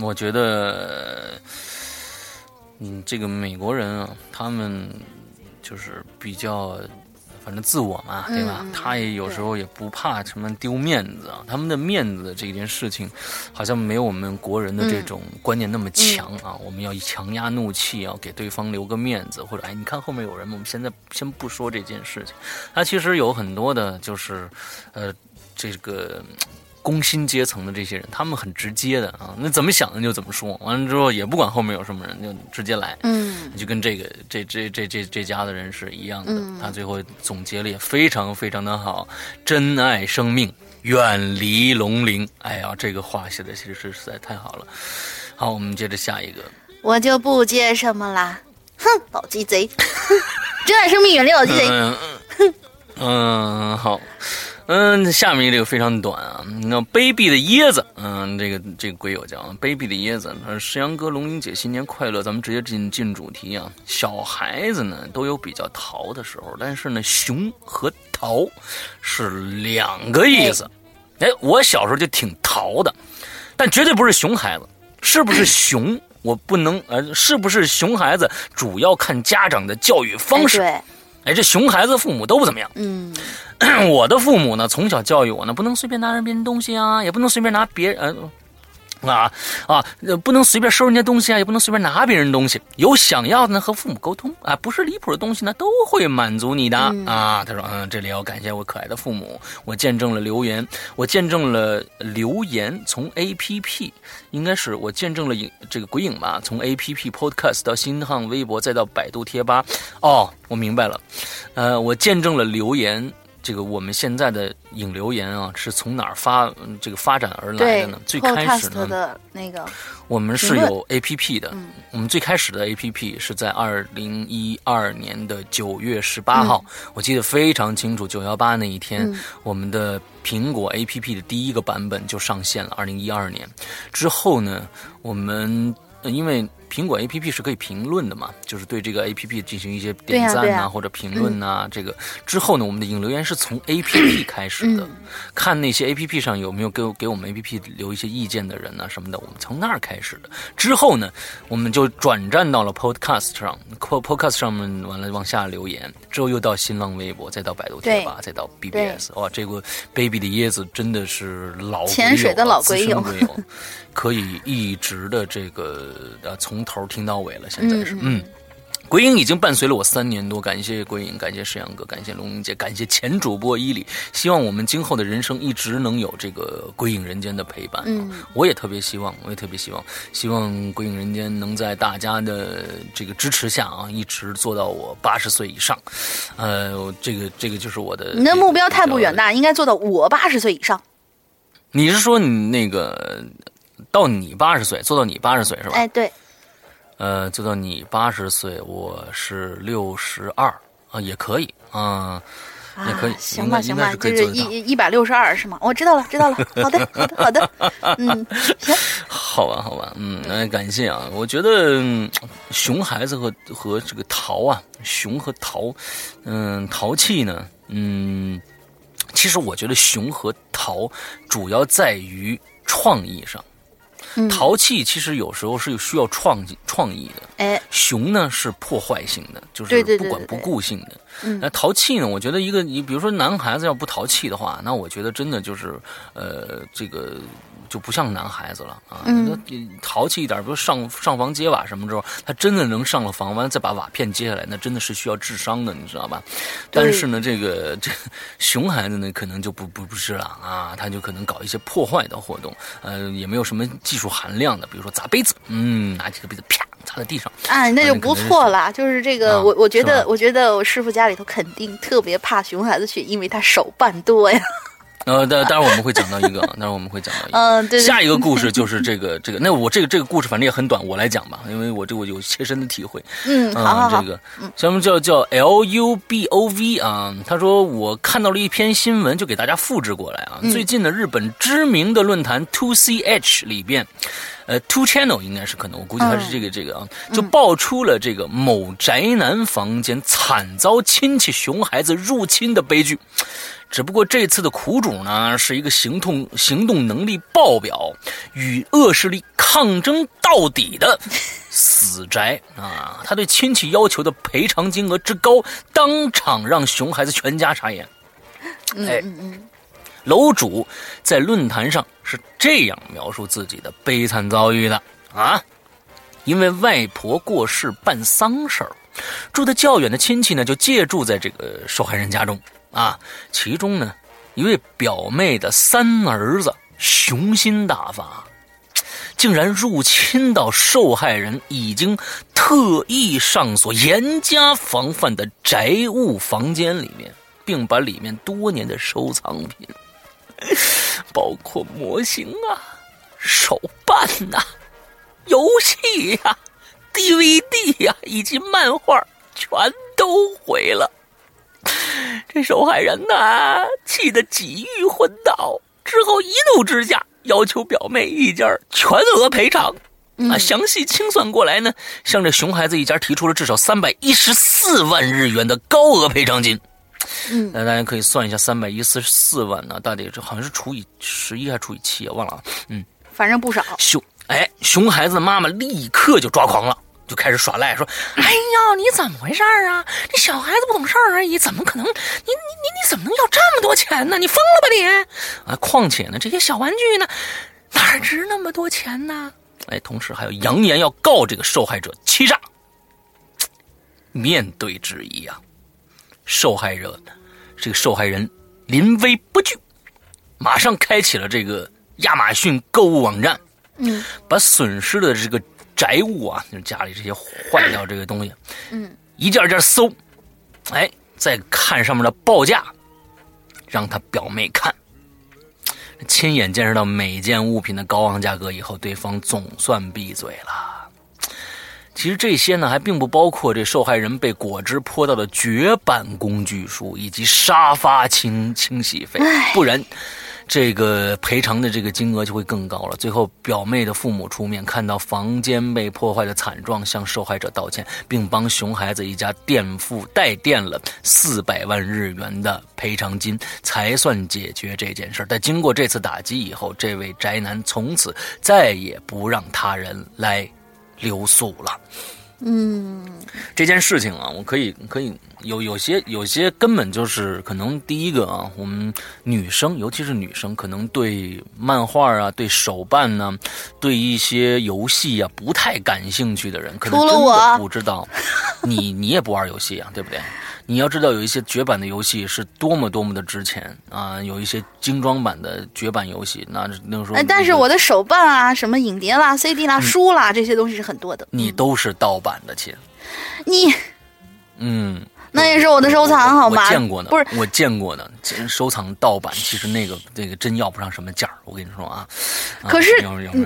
我觉得，嗯，这个美国人啊，他们就是比较，反正自我嘛，对吧？他也有时候也不怕什么丢面子啊，他们的面子这件事情，好像没有我们国人的这种观念那么强啊。我们要强压怒气，要给对方留个面子，或者哎，你看后面有人，我们现在先不说这件事情。他其实有很多的，就是，呃，这个。工薪阶层的这些人，他们很直接的啊，那怎么想的就怎么说，完了之后也不管后面有什么人，就直接来，嗯就跟这个这这这这这家的人是一样的。嗯他最后总结了也非常非常的好，珍爱生命，远离龙鳞。哎呀，这个话写的其实是实在太好了。好，我们接着下一个。我就不接什么啦。哼，老鸡贼！珍爱生命，远离老鸡贼。嗯嗯嗯，好。嗯，下面这个非常短啊，那卑鄙的椰子，嗯，这个这个鬼友叫卑鄙的椰子，他说石阳哥、龙英姐新年快乐，咱们直接进进主题啊。小孩子呢都有比较淘的时候，但是呢，熊和淘是两个意思。哎，我小时候就挺淘的，但绝对不是熊孩子，是不是 熊？我不能呃，是不是熊孩子主要看家长的教育方式。对，哎，这熊孩子父母都不怎么样。嗯，我的父母呢，从小教育我呢，不能随便拿人别人东西啊，也不能随便拿别人。呃啊啊，不能随便收人家东西啊，也不能随便拿别人东西。有想要的呢，和父母沟通啊，不是离谱的东西呢，都会满足你的啊。他说，嗯，这里要感谢我可爱的父母，我见证了留言，我见证了留言从 A P P，应该是我见证了影这个鬼影吧，从 A P P Podcast 到新浪微博，再到百度贴吧。哦，我明白了，呃，我见证了留言。这个我们现在的引流言啊，是从哪儿发这个发展而来的呢？最开始呢，的那个我们是有 A P P 的。我们最开始的 A P P 是在二零一二年的九月十八号，我记得非常清楚。九幺八那一天，我们的苹果 A P P 的第一个版本就上线了。二零一二年之后呢，我们因为。苹果 A P P 是可以评论的嘛？就是对这个 A P P 进行一些点赞啊或者评论呐。这个之后呢，我们的引流言是从 A P P 开始的，看那些 A P P 上有没有给给我们 A P P 留一些意见的人呐什么的，我们从那儿开始的。之后呢，我们就转战到了 Podcast 上，Podcast 上面完了往下留言，之后又到新浪微博，再到百度贴吧，再到 B B S。哇，这个 Baby 的椰子真的是老潜水的老龟友，可以一直的这个呃从。头听到尾了，现在是嗯，鬼影已经伴随了我三年多，感谢鬼影，感谢石阳哥，感谢龙英姐，感谢前主播伊里，希望我们今后的人生一直能有这个鬼影人间的陪伴。嗯，我也特别希望，我也特别希望，希望鬼影人间能在大家的这个支持下啊，一直做到我八十岁以上。呃，这个这个就是我的，你的目标太不远大，应该做到我八十岁以上。你是说你那个到你八十岁，做到你八十岁是吧？哎，对。呃，做到你八十岁，我是六十二啊，也可以啊，也可以，行吧，行吧，就是一一百六十二是吗？我知道了，知道了，好的，好的，好的，嗯，行，好吧，好吧，嗯，那感谢啊，我觉得熊孩子和和这个淘啊，熊和淘，嗯，淘气呢，嗯，其实我觉得熊和淘主要在于创意上。淘气其实有时候是需要创创意的，哎，熊呢是破坏性的，就是不管不顾性的。那淘气呢？我觉得一个你比如说男孩子要不淘气的话，那我觉得真的就是呃这个。就不像男孩子了啊！那淘气一点，比如上上房揭瓦什么之后，他真的能上了房，完了再把瓦片揭下来，那真的是需要智商的，你知道吧？但是呢，这个 这熊孩子呢，可能就不不不是了啊，他就可能搞一些破坏的活动，呃，也没有什么技术含量的，比如说砸杯子，嗯，拿起个杯子啪砸在地上，哎，那就不错了。就是这个，我我觉得，我觉得我师傅家里头肯定特别怕熊孩子去，因为他手办多呀。呃，待待会儿我们会讲到一个，待会儿我们会讲到一个。嗯，对。下一个故事就是这个这个，那我这个这个故事反正也很短，我来讲吧，因为我这我有切身的体会。嗯，好，这个，咱们叫叫 L U B O V 啊，他说我看到了一篇新闻，就给大家复制过来啊。最近的日本知名的论坛 Two C H 里边。呃，Two Channel 应该是可能，我估计他是这个这个啊，就爆出了这个某宅男房间惨遭亲戚熊孩子入侵的悲剧。只不过这次的苦主呢，是一个行动行动能力爆表、与恶势力抗争到底的死宅啊！他对亲戚要求的赔偿金额之高，当场让熊孩子全家傻眼。哎，嗯嗯。楼主在论坛上是这样描述自己的悲惨遭遇的啊，因为外婆过世办丧事儿，住的较远的亲戚呢就借住在这个受害人家中啊。其中呢，一位表妹的三儿子雄心大发，竟然入侵到受害人已经特意上锁、严加防范的宅物房间里面，并把里面多年的收藏品。包括模型啊、手办呐、游戏呀、DVD 呀以及漫画，全都毁了。这受害人呢，气得几欲昏倒，之后一怒之下要求表妹一家全额赔偿。啊，详细清算过来呢，向这熊孩子一家提出了至少三百一十四万日元的高额赔偿金。嗯，那大家可以算一下，三百一十四万呢，大抵这好像是除以十一还是除以七啊？忘了啊。嗯，反正不少。熊哎，熊孩子的妈妈立刻就抓狂了。就开始耍赖，说：“哎呀，你怎么回事啊？这小孩子不懂事儿而已，怎么可能？你你你你怎么能要这么多钱呢？你疯了吧你？啊！况且呢，这些小玩具呢，哪值那么多钱呢？哎，同时还有扬言要告这个受害者欺诈。面对质疑啊，受害者这个受害人临危不惧，马上开启了这个亚马逊购物网站，嗯，把损失的这个。”宅物啊，就是家里这些坏掉这个东西，嗯，一件件搜，哎，再看上面的报价，让他表妹看，亲眼见识到每件物品的高昂价格以后，对方总算闭嘴了。其实这些呢，还并不包括这受害人被果汁泼到的绝版工具书以及沙发清清洗费，不然。这个赔偿的这个金额就会更高了。最后，表妹的父母出面，看到房间被破坏的惨状，向受害者道歉，并帮熊孩子一家垫付代垫了四百万日元的赔偿金，才算解决这件事。但经过这次打击以后，这位宅男从此再也不让他人来留宿了。嗯，这件事情啊，我可以可以有有些有些根本就是可能第一个啊，我们女生尤其是女生，可能对漫画啊、对手办呢、对一些游戏啊不太感兴趣的人，可能真的不知道。你你也不玩游戏啊，对不对？你要知道，有一些绝版的游戏是多么多么的值钱啊！有一些精装版的绝版游戏，那那个时候，但是我的手办啊，什么影碟啦、CD 啦、书啦，这些东西是很多的。你都是盗版的亲，你，嗯，那也是我的收藏，好吗？我见过呢，不是我见过呢。收藏盗版，其实那个那个真要不上什么价儿。我跟你说啊，可是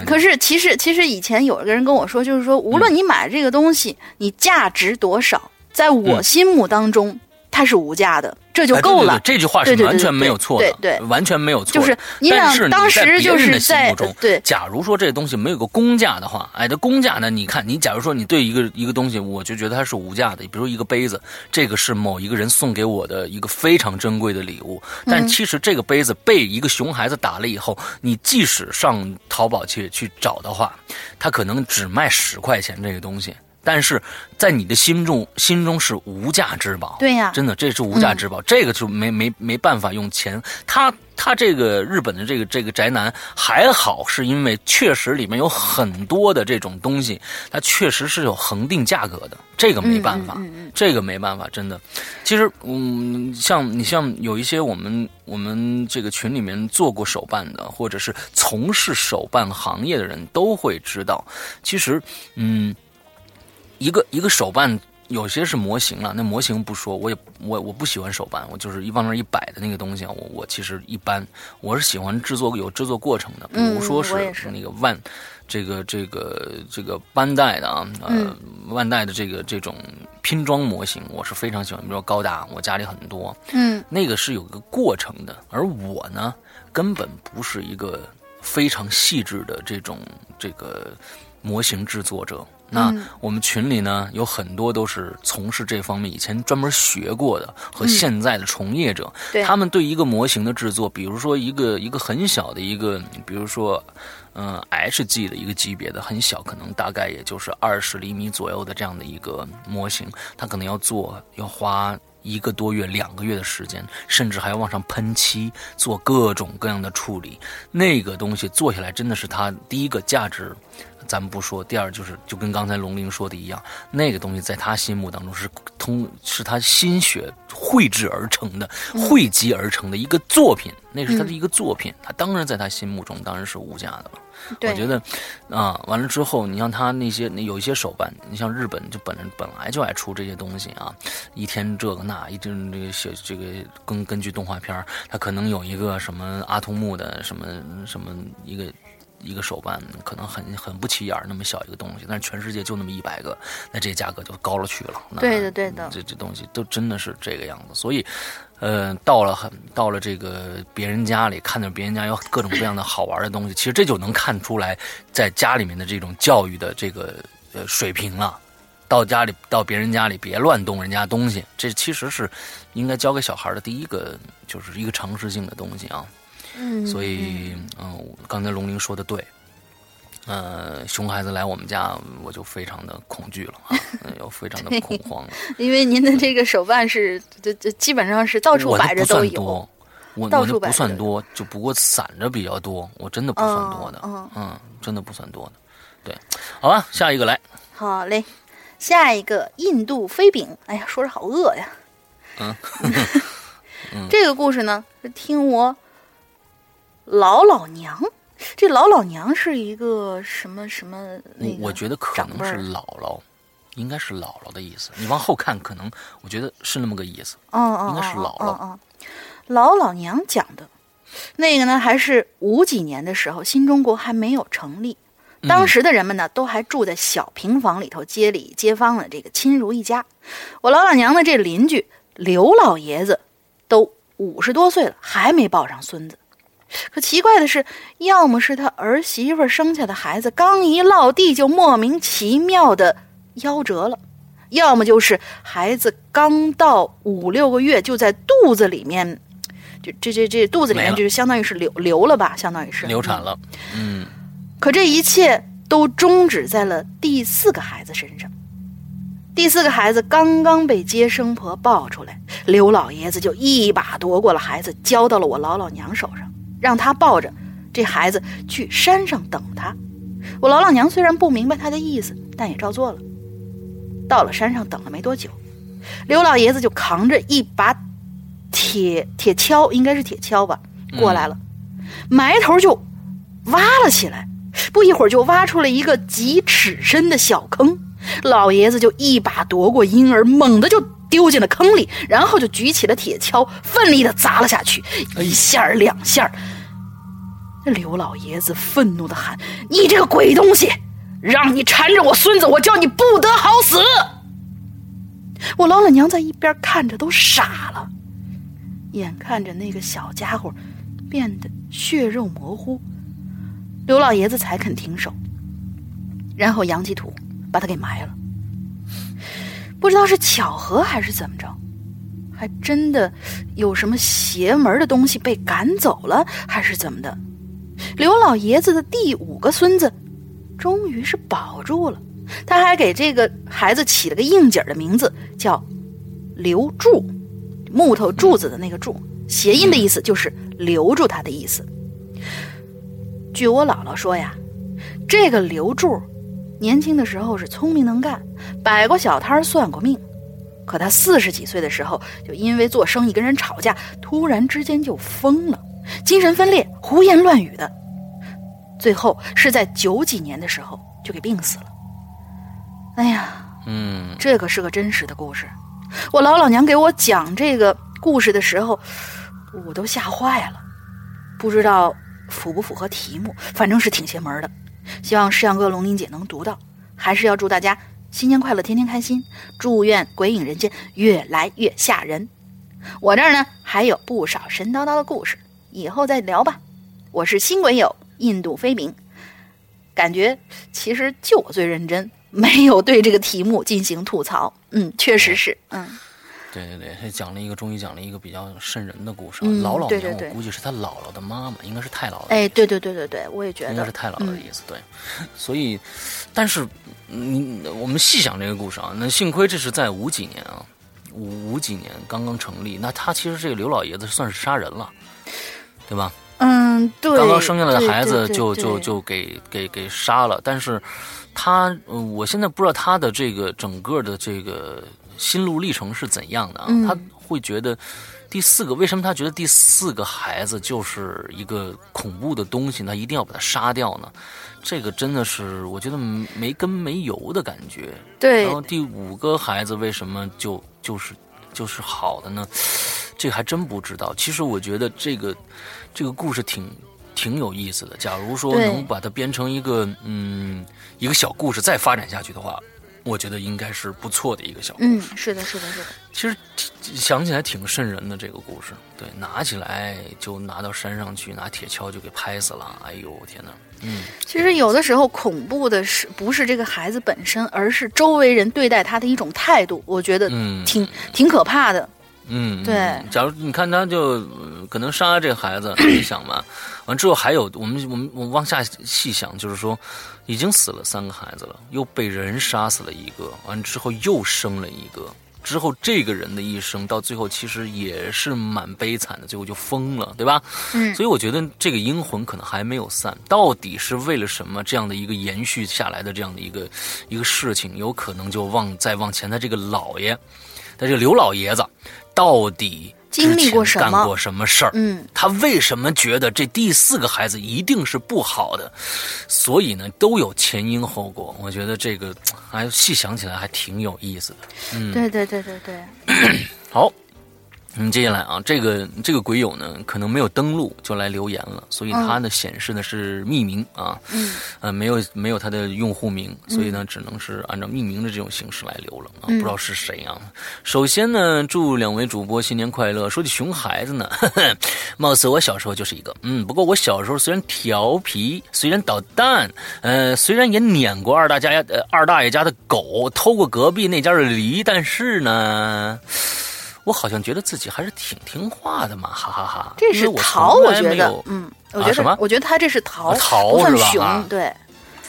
可是，其实其实以前有一个人跟我说，就是说，无论你买这个东西，你价值多少。在我心目当中，它是无价的，这就够了。这句话是完全没有错的，对，完全没有错。就是你想当时就是在对，假如说这东西没有个公价的话，哎，这公价呢？你看，你假如说你对一个一个东西，我就觉得它是无价的。比如一个杯子，这个是某一个人送给我的一个非常珍贵的礼物，但其实这个杯子被一个熊孩子打了以后，你即使上淘宝去去找的话，它可能只卖十块钱这个东西。但是在你的心中，心中是无价之宝。对呀，真的，这是无价之宝。这个就没没没办法用钱。他他这个日本的这个这个宅男还好，是因为确实里面有很多的这种东西，它确实是有恒定价格的。这个没办法，这个没办法，真的。其实，嗯，像你像有一些我们我们这个群里面做过手办的，或者是从事手办行业的人都会知道，其实，嗯。一个一个手办，有些是模型了，那模型不说，我也我我不喜欢手办，我就是一往那一摆的那个东西啊，我我其实一般，我是喜欢制作有制作过程的，比如说是那个万，这个这个这个万代的啊，呃，万代的这个这种拼装模型，我是非常喜欢，比如说高达，我家里很多，嗯，那个是有个过程的，而我呢，根本不是一个非常细致的这种这个模型制作者。那我们群里呢，有很多都是从事这方面，以前专门学过的和现在的从业者。他们对一个模型的制作，比如说一个一个很小的一个，比如说，嗯，HG 的一个级别的很小，可能大概也就是二十厘米左右的这样的一个模型，它可能要做要花一个多月、两个月的时间，甚至还要往上喷漆，做各种各样的处理。那个东西做下来，真的是它第一个价值。咱们不说，第二就是就跟刚才龙鳞说的一样，那个东西在他心目当中是通是他心血绘制而成的、汇集而成的一个作品，那是他的一个作品，他当然在他心目中当然是无价的了。我觉得啊，完了之后，你像他那些那有一些手办，你像日本就本本来就爱出这些东西啊，一天这个那，一阵这个写这个根根据动画片他可能有一个什么阿童木的什么什么一个。一个手办，可能很很不起眼儿，那么小一个东西，但是全世界就那么一百个，那这价格就高了去了。那对的对的这这东西都真的是这个样子，所以。呃，到了很到了这个别人家里，看到别人家有各种各样的好玩的东西，其实这就能看出来，在家里面的这种教育的这个呃水平了。到家里到别人家里，别乱动人家东西，这其实是应该教给小孩的第一个，就是一个常识性的东西啊。嗯，所以，嗯，刚才龙玲说的对，呃，熊孩子来我们家，我就非常的恐惧了啊，又非常的恐慌了。因为您的这个手办是，这这基本上是到处摆着都有。我我到处的不算多，就不过散着比较多，我真的不算多的，嗯嗯，真的不算多的。对，好吧，下一个来，好嘞，下一个印度飞饼，哎呀，说着好饿呀。嗯，这个故事呢是听我老老娘，这老老娘是一个什么什么那？我我觉得可能是姥姥，应该是姥姥的意思。你往后看，可能我觉得是那么个意思。哦哦，应该是嗯姥姥老老娘讲的，那个呢还是五几年的时候，新中国还没有成立，嗯当时的人们呢都还住在小平房里头，街里街坊的这个亲如一家。我老老娘的这邻居刘老爷子都五十多岁了，还没抱上孙子。可奇怪的是，要么是他儿媳妇生下的孩子刚一落地就莫名其妙的夭折了，要么就是孩子刚到五六个月就在肚子里面，就这这这肚子里面就是相当于是流流了吧，相当于是流产。了，嗯，可这一切都终止在了第四个孩子身上。第四个孩子刚刚被接生婆抱出来，刘老爷子就一把夺过了孩子，交到了我老老娘手上，让他抱着这孩子去山上等他。我老老娘虽然不明白他的意思，但也照做了。到了山上，等了没多久，刘老爷子就扛着一把铁铁锹，应该是铁锹吧，过来了，埋头就挖了起来。不一会儿就挖出了一个几尺深的小坑，老爷子就一把夺过婴儿，猛地就丢进了坑里，然后就举起了铁锹，奋力的砸了下去，一下儿两下刘老爷子愤怒的喊：“你这个鬼东西，让你缠着我孙子，我叫你不得好死！”我老老娘在一边看着都傻了，眼看着那个小家伙变得血肉模糊。刘老爷子才肯停手，然后扬起土把他给埋了。不知道是巧合还是怎么着，还真的有什么邪门的东西被赶走了，还是怎么的？刘老爷子的第五个孙子终于是保住了，他还给这个孩子起了个应景的名字，叫刘柱，木头柱子的那个柱，谐音的意思就是留住他的意思。据我姥姥说呀，这个刘柱年轻的时候是聪明能干，摆过小摊儿算过命。可他四十几岁的时候，就因为做生意跟人吵架，突然之间就疯了，精神分裂，胡言乱语的。最后是在九几年的时候就给病死了。哎呀，嗯，这可是个真实的故事。我老老娘给我讲这个故事的时候，我都吓坏了，不知道符不符合题目，反正是挺邪门的。希望世阳哥、龙玲姐能读到，还是要祝大家新年快乐，天天开心。祝愿《鬼影人间》越来越吓人。我这儿呢还有不少神叨叨的故事，以后再聊吧。我是新鬼友印度飞饼，感觉其实就我最认真，没有对这个题目进行吐槽。嗯，确实是，嗯。对对对，他讲了一个，终于讲了一个比较瘆人的故事啊。嗯老老娘，对对对我估计是他姥姥的妈妈，应该是太姥姥。哎，对对对对对，我也觉得应该是太姥姥的嗯意思，对。所以，但是，你我们细想这个故事啊，那幸亏这是在五几年啊，五五几年刚刚成立，那他其实这个刘老爷子算是杀人了，对吧？嗯，对，刚刚生下来的孩子就就就给给给杀了，但是他，呃我现在不知道他的这个整个的这个心路历程是怎样的啊？嗯他会觉得第四个，为什么他觉得第四个孩子就是一个恐怖的东西，他一定要把他杀掉呢？这个真的是我觉得没根没油的感觉。对然后第五个孩子为什么就就是就是好的呢？这个还真不知道。其实我觉得这个这个故事挺挺有意思的。假如说能把它编成一个嗯一个小故事，再发展下去的话。我觉得应该是不错的一个小故事。嗯，是的，是的，是的。其实想起来挺瘆人的这个故事。对，拿起来就拿到山上去，拿铁锹就给拍死了。哎呦，天哪！嗯，其实有的时候恐怖的是不是这个孩子本身，而是周围人对待他的一种态度。我觉得挺挺可怕的。嗯，对。假如你看他就可能杀这个孩子，你想嘛，完之后还有我们我们我们往下细想，就是说已经死了三个孩子了，又被人杀死了一个，完之后又生了一个，之后这个人的一生到最后其实也是蛮悲惨的，最后就疯了，对吧？嗯。所以我觉得这个阴魂可能还没有散，到底是为了什么这样的一个延续下来的这样的一个一个事情，有可能就往再往前他这个老爷，他这个刘老爷子。到底经历过什么？干过什么事儿？嗯，他为什么觉得这第四个孩子一定是不好的？所以呢，都有前因后果。我觉得这个，哎，细想起来还挺有意思的。嗯，对对对对对。好。嗯，接下来啊，这个这个鬼友呢，可能没有登录就来留言了，所以他呢显示的是匿名啊，嗯，呃，没有没有他的用户名，所以呢，只能是按照匿名的这种形式来留了啊，不知道是谁啊。首先呢，祝两位主播新年快乐。说起熊孩子呢，貌似我小时候就是一个，嗯，不过我小时候虽然调皮，虽然捣蛋，呃，虽然也撵过二大家呃二大爷家的狗，偷过隔壁那家的梨，但是呢。我好像觉得自己还是挺听话的嘛，哈哈哈。这是逃，我觉得，嗯，我觉得什么？我觉得他这是逃，逃是吧？熊，对。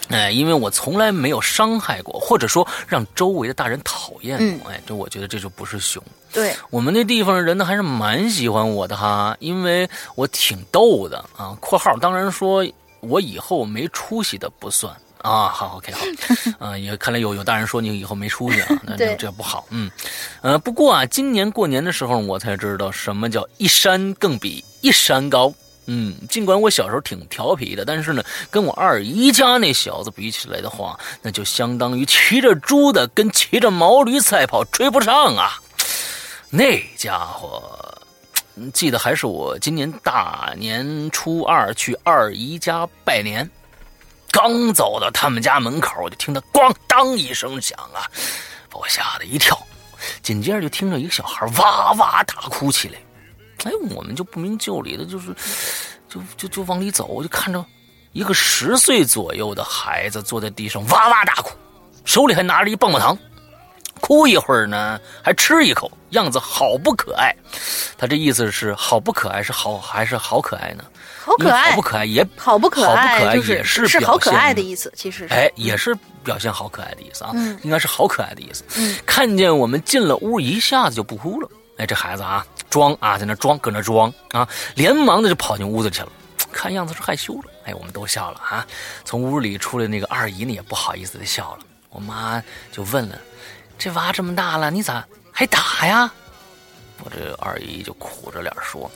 哎，因为我从来没有伤害过，或者说让周围的大人讨厌我。哎，这我觉得这就不是熊。对，我们那地方的人呢，还是蛮喜欢我的哈，因为我挺逗的啊。括号当然说我以后没出息的不算。啊，好，OK，好，啊，也看来有有大人说你以后没出息啊，那这这不好，嗯，呃，不过啊，今年过年的时候我才知道什么叫一山更比一山高，嗯，尽管我小时候挺调皮的，但是呢，跟我二姨家那小子比起来的话，那就相当于骑着猪的跟骑着毛驴赛跑，追不上啊，那家伙，记得还是我今年大年初二去二姨家拜年。刚走到他们家门口，我就听到“咣当”一声响啊，把我吓了一跳。紧接着就听着一个小孩哇哇大哭起来。哎，我们就不明就里的，就是就就就往里走，我就看着一个十岁左右的孩子坐在地上哇哇大哭，手里还拿着一棒棒糖，哭一会儿呢还吃一口，样子好不可爱。他这意思是好不可爱，是好还是好可爱呢？好可爱，好不可爱也好不可爱，也是是好可爱的意思，其实是哎，也是表现好可爱的意思啊，嗯，应该是好可爱的意思。嗯，看见我们进了屋，一下子就不哭了。哎，这孩子啊，装啊，在那装，搁那装啊，连忙的就跑进屋子去了，看样子是害羞了。哎，我们都笑了啊。从屋里出来那个二姨呢，也不好意思的笑了。我妈就问了：“这娃这么大了，你咋还打呀？”我这二姨就苦着脸说。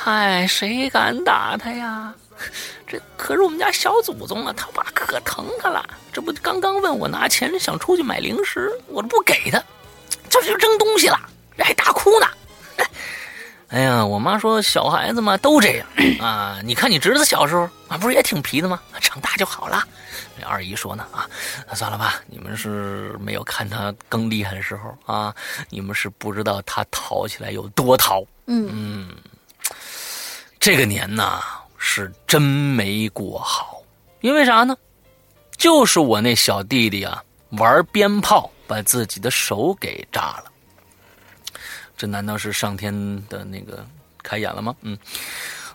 嗨，谁敢打他呀？这可是我们家小祖宗啊！他爸可疼他了。这不刚刚问我拿钱想出去买零食，我都不给他，这就扔东西了，还大哭呢。哎呀，我妈说小孩子嘛都这样 啊。你看你侄子小时候啊，不是也挺皮的吗？长大就好了。那二姨说呢啊，那算了吧。你们是没有看他更厉害的时候啊，你们是不知道他淘起来有多淘。嗯嗯。这个年呐，是真没过好，因为啥呢？就是我那小弟弟啊，玩鞭炮把自己的手给炸了。这难道是上天的那个开眼了吗？嗯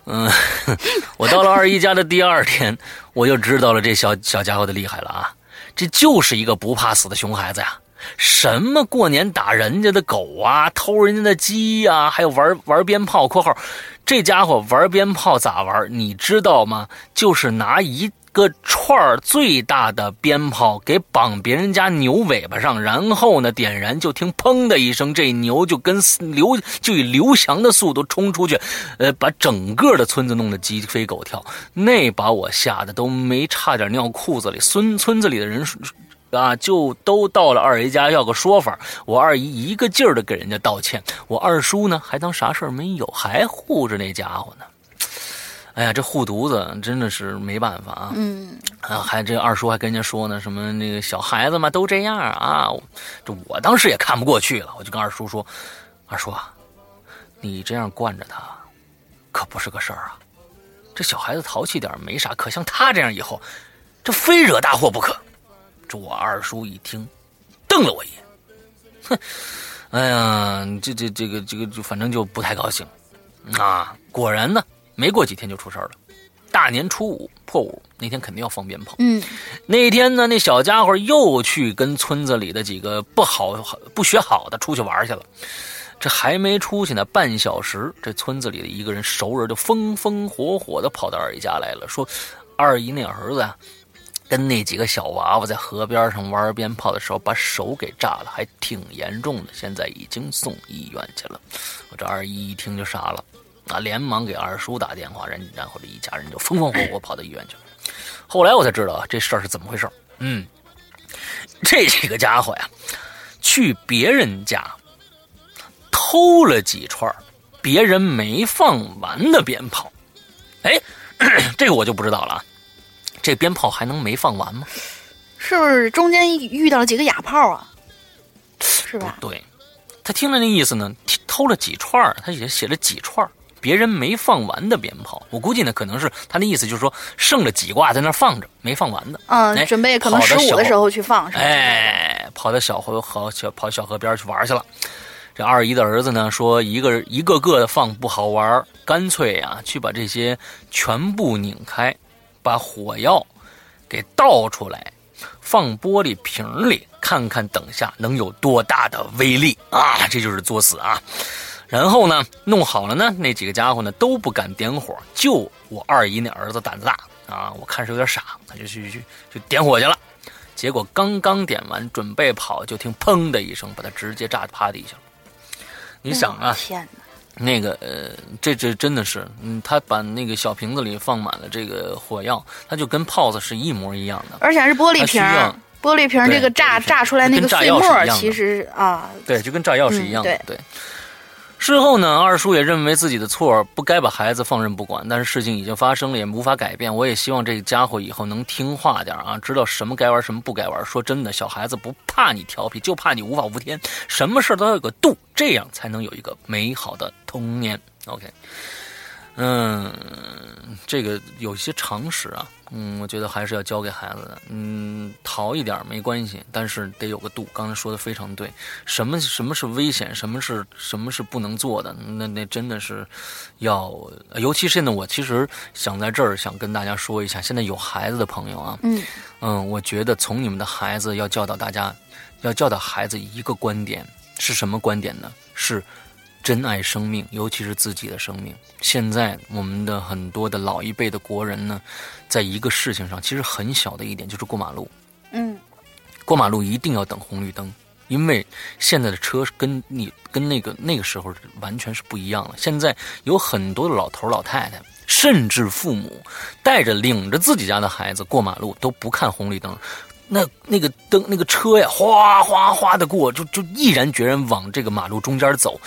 嗯，我到了二姨家的第二天，我就知道了这小小家伙的厉害了啊！这就是一个不怕死的熊孩子呀！什么过年打人家的狗啊，偷人家的鸡呀，还有玩玩鞭炮（括号）。这家伙玩鞭炮咋玩？你知道吗？就是拿一个串最大的鞭炮给绑别人家牛尾巴上，然后呢点燃，就听砰的一声，这牛就跟刘就以刘翔的速度冲出去，呃，把整个的村子弄得鸡飞狗跳。那把我吓得都没差点尿裤子里。村村子里的人。啊，就都到了二姨家要个说法。我二姨一个劲儿的给人家道歉，我二叔呢还当啥事儿没有，还护着那家伙呢。哎呀，这护犊子真的是没办法啊。嗯啊，还这二叔还跟人家说呢，什么那个小孩子嘛都这样啊。这我当时也看不过去了，我就跟二叔说：“二叔啊，你这样惯着他，可不是个事儿啊。这小孩子淘气点没啥，可像他这样以后，这非惹大祸不可。”这我二叔一听，瞪了我一眼，哼，哎呀，这这这个这个就反正就不太高兴啊。果然呢，没过几天就出事儿了。大年初五破五那天肯定要放鞭炮。嗯那天呢，那小家伙又去跟村子里的几个不好不学好的出去玩去了。这还没出去呢，半小时，这村子里的一个人熟人就风风火火的跑到二姨家来了，说二姨那儿子呀，跟那几个小娃娃在河边上玩鞭炮的时候，把手给炸了，还挺严重的，现在已经送医院去了。我这二姨一听就傻了，啊，连忙给二叔打电话，人然后这一家人就风风火火跑到医院去了。后来我才知道，这事儿是怎么回事嗯，这几个家伙呀，去别人家偷了几串别人没放完的鞭炮。哎，这个我就不知道了啊。这鞭炮还能没放完吗？是不是中间遇到了几个哑炮啊？是吧？对，他听了那意思呢，偷了几串儿他也写了几串儿别人没放完的鞭炮。我估计呢，可能是他的意思就是说，剩了几挂在那儿放着，没放完的。嗯，哎准备可能十五的时候去放，是吧？哎，跑到小河河小跑小河边去玩去了。这二姨的儿子呢说，一个一个个的放不好玩，干脆啊、去把这些全部拧开，把火药给倒出来，放玻璃瓶里，看看等下能有多大的威力啊！这就是作死啊！然后呢，弄好了呢，那几个家伙呢都不敢点火，就我二姨那儿子胆子大啊，我看是有点傻，他就去去去点火去了。结果刚刚点完，准备跑，就听砰的一声，把他直接炸趴地下了。你想啊，天哪！那个呃，这这真的是，嗯，他把那个小瓶子里放满了这个火药，它就跟炮子是一模一样的。而且还是玻璃瓶玻璃瓶儿这个炸炸出来那个炸碎末其实啊，对，就跟炸药是一样的。嗯对。事后呢，二叔也认为自己的错，不该把孩子放任不管。但是事情已经发生了，也无法改变。我也希望这个家伙以后能听话点啊，知道什么该玩，什么不该玩。说真的，小孩子不怕你调皮，就怕你无法无天。什么事都要有个度，这样才能有一个美好的童年。OK，嗯，这个有些常识啊，嗯，我觉得还是要教给孩子的。嗯，淘一点没关系，但是得有个度。刚才说的非常对，什么什么是危险，什么是什么是不能做的，那那真的是要，尤其是现在我其实想在这儿想跟大家说一下，现在有孩子的朋友啊，嗯嗯，我觉得从你们的孩子要教导大家，要教导孩子一个观点是什么观点呢？是珍爱生命，尤其是自己的生命。现在我们的很多的老一辈的国人呢，在一个事情上，其实很小的一点就是过马路，嗯过马路一定要等红绿灯。因为现在的车跟你跟那个那个时候完全是不一样了。现在有很多的老头老太太，甚至父母带着领着自己家的孩子过马路都不看红绿灯，那那个灯那个车呀，哗哗哗的过，就就毅然决然往这个马路中间走，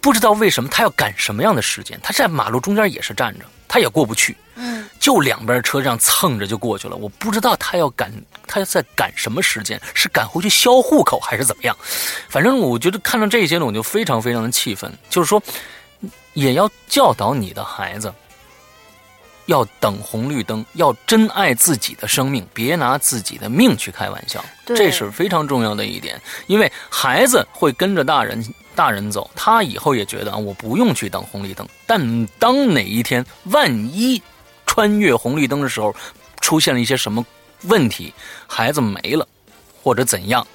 不知道为什么他要赶什么样的时间，他在马路中间也是站着，他也过不去。嗯，就两边车这样蹭着就过去了。我不知道他要赶，他在赶什么时间？是赶回去销户口还是怎么样？反正我觉得看到这些呢，我就非常非常的气愤。就是说，也要教导你的孩子，要等红绿灯，要珍爱自己的生命，别拿自己的命去开玩笑。这是非常重要的一点，因为孩子会跟着大人大人走，他以后也觉得啊，我不用去等红绿灯。但当哪一天万一穿越红绿灯的时候，出现了一些什么问题，孩子没了，或者怎样，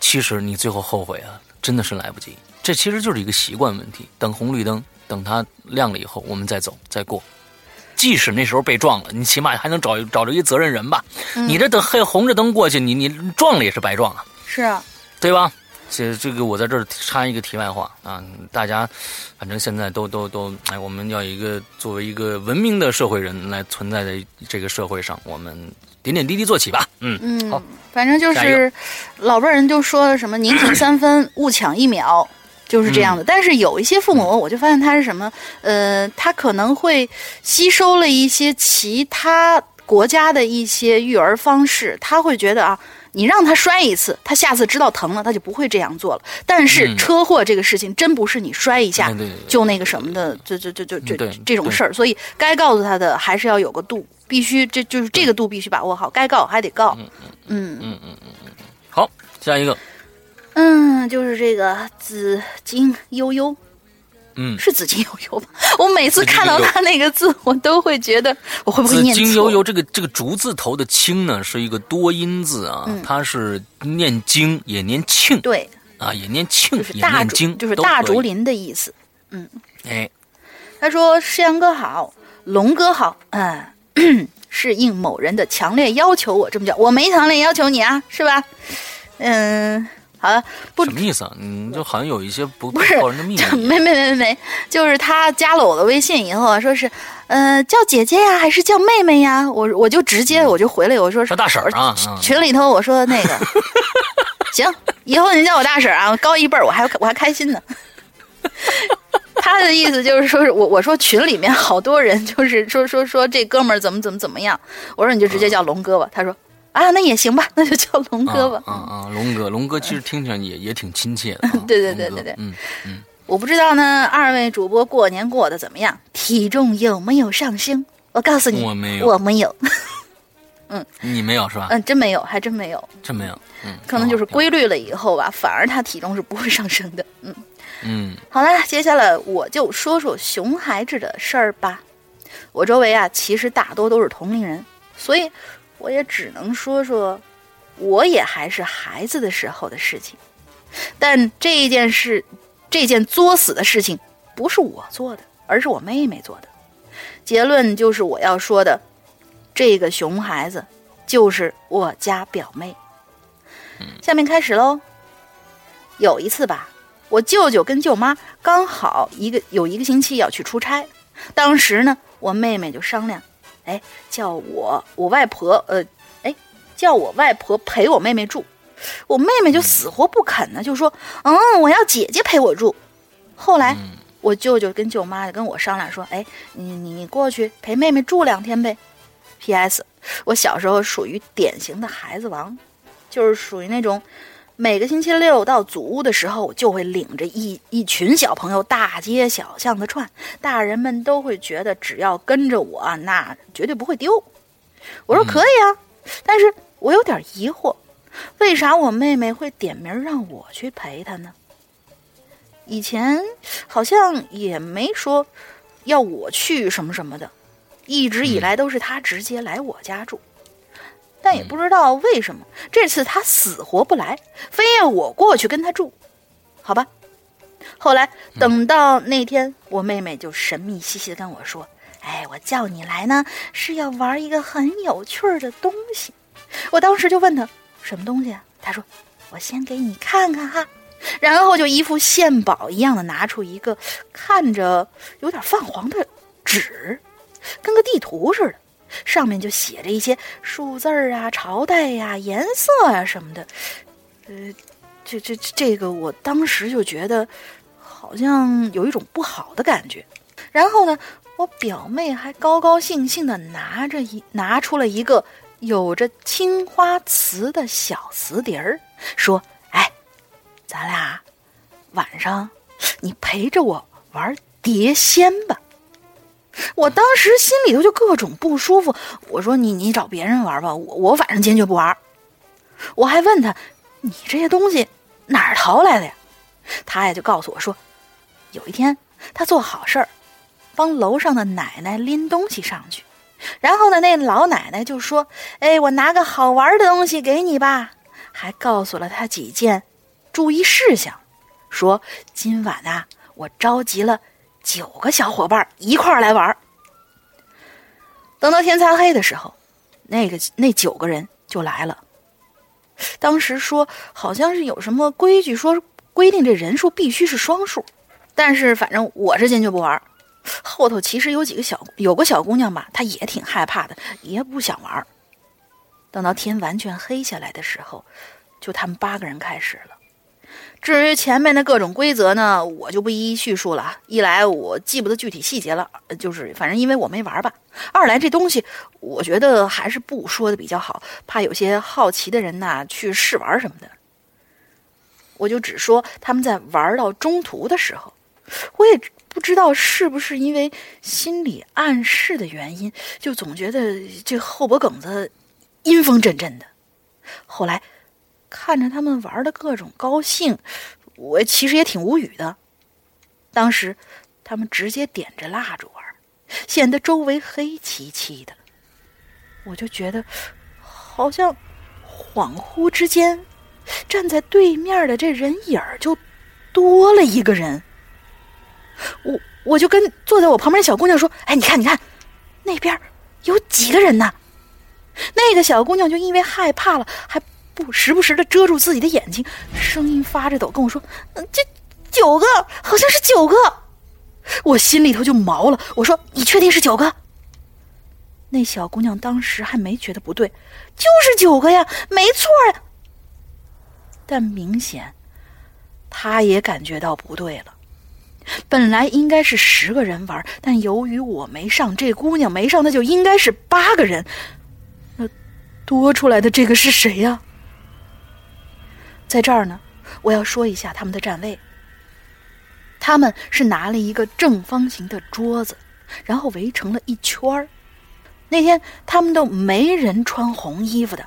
其实你最后后悔啊，真的是来不及。这其实就是一个习惯问题。等红绿灯，等它亮了以后，我们再走再过。即使那时候被撞了，你起码还能找找着一责任人吧。你这等黑红着灯过去，你你撞了也是白撞啊。是啊，对吧？这这个我在这儿插一个题外话啊，大家反正现在都都都，哎，我们要一个作为一个文明的社会人来存在在这个社会上，我们点点滴滴做起吧。嗯嗯，好嗯，反正就是老辈人就说什么宁停三分，勿抢一秒。就是这样的。但是有一些父母，我就发现他是什么？呃，他可能会吸收了一些其他国家的一些育儿方式，他会觉得啊，你让他摔一次，他下次知道疼了，他就不会这样做了。但是车祸这个事情，真不是你摔一下就那个什么的，就就就就就这种事儿。所以该告诉他的还是要有个度，必须这就是这个度必须把握好，该告还得告。嗯嗯嗯嗯嗯嗯嗯。好，下一个。嗯，就是这个紫金悠悠，嗯，是紫金悠悠吧？我每次看到他那个字，我都会觉得我会不会念错？紫金悠悠这个这个竹字头的“青”呢，是一个多音字啊，它是念“经”也念“庆”，对啊，也念“庆”也念“经”，就是大竹林的意思。嗯，哎，他说：“诗阳哥好，龙哥好。”嗯，是应某人的强烈要求，我这么叫，我没强烈要求你啊，是吧？嗯。好了，不什么意思啊？嗯，就好像有一些不不是人的秘密。没没没没没，就是他加了我的微信以后，说是，呃，叫姐姐呀，还是叫妹妹呀？我我就直接我就回来，我说是大婶啊。群里头我说那个，行，以后您叫我大婶啊，高一辈儿，我还我还开心呢。他的意思就是说，是我我说群里面好多人就是说说说这哥们儿怎么怎么怎么样，我说你就直接叫龙哥吧。他说。啊，那也行吧，那就叫龙哥吧。啊啊，龙哥，龙哥其实听起来也也挺亲切的。对对对对对，嗯嗯。我不知道呢，二位主播过年过得怎么样？体重有没有上升？我告诉你，我没有，我没有。嗯，你没有是吧？嗯，真没有，还真没有，真没有。嗯，可能就是规律了以后吧，反而他体重是不会上升的。嗯嗯。好了，接下来我就说说熊孩子的事儿吧。我周围啊，其实大多都是同龄人，所以。我也只能说说，我也还是孩子的时候的事情，但这一件事，这件作死的事情，不是我做的，而是我妹妹做的。结论就是我要说的，这个熊孩子就是我家表妹。下面开始喽。有一次吧，我舅舅跟舅妈刚好一个有一个星期要去出差，当时呢，我妹妹就商量。哎，叫我我外婆，呃，哎，叫我外婆陪我妹妹住，我妹妹就死活不肯呢，就说，嗯，我要姐姐陪我住。后来我舅舅跟舅妈跟我商量说，哎，你你过去陪妹妹住两天呗。P.S. 我小时候属于典型的孩子王，就是属于那种。每个星期六到祖屋的时候，就会领着一一群小朋友大街小巷的串，大人们都会觉得只要跟着我，那绝对不会丢。我说可以啊，但是我有点疑惑，为啥我妹妹会点名让我去陪她呢？以前好像也没说要我去什么什么的，一直以来都是她直接来我家住。但也不知道为什么这次他死活不来，非要我过去跟他住，好吧。后来等到那天，我妹妹就神秘兮兮的跟我说：“哎，我叫你来呢，是要玩一个很有趣的东西。”我当时就问他什么东西啊？他说：“我先给你看看哈。”然后就一副献宝一样的拿出一个看着有点泛黄的纸，跟个地图似的。上面就写着一些数字儿啊、朝代呀、颜色呀什么的，呃，这这这个，我当时就觉得好像有一种不好的感觉。然后呢，我表妹还高高兴兴的拿着一拿出了一个有着青花瓷的小瓷碟儿，说：“哎，咱俩晚上你陪着我玩碟仙吧。”我当时心里头就各种不舒服。我说：“你你找别人玩吧，我我反正坚决不玩。”我还问他：“你这些东西哪儿淘来的呀？”他呀就告诉我说：“有一天他做好事儿，帮楼上的奶奶拎东西上去，然后呢那老奶奶就说：‘哎，我拿个好玩的东西给你吧。’还告诉了他几件注意事项，说今晚啊我召集了。”九个小伙伴一块儿来玩等到天擦黑的时候，那个那九个人就来了。当时说好像是有什么规矩，说规定这人数必须是双数。但是反正我是坚决不玩后头其实有几个小有个小姑娘吧，她也挺害怕的，也不想玩等到天完全黑下来的时候，就他们八个人开始了。至于前面的各种规则呢，我就不一一叙述了。一来我记不得具体细节了，就是反正因为我没玩吧；二来这东西我觉得还是不说的比较好，怕有些好奇的人呐去试玩什么的。我就只说他们在玩到中途的时候，我也不知道是不是因为心理暗示的原因，就总觉得这后脖梗子阴风阵阵的。后来。看着他们玩的各种高兴，我其实也挺无语的。当时他们直接点着蜡烛玩，显得周围黑漆漆的。我就觉得，好像恍惚之间，站在对面的这人影儿就多了一个人。我我就跟坐在我旁边的小姑娘说：“哎，你看，你看，那边有几个人呢？”那个小姑娘就因为害怕了，还。不时不时的遮住自己的眼睛，声音发着抖跟我说：“，这九个好像是九个。”我心里头就毛了。我说：“你确定是九个？”那小姑娘当时还没觉得不对，就是九个呀，没错呀。但明显，她也感觉到不对了。本来应该是十个人玩，但由于我没上，这姑娘没上，那就应该是八个人。那多出来的这个是谁呀？在这儿呢，我要说一下他们的站位。他们是拿了一个正方形的桌子，然后围成了一圈儿。那天他们都没人穿红衣服的，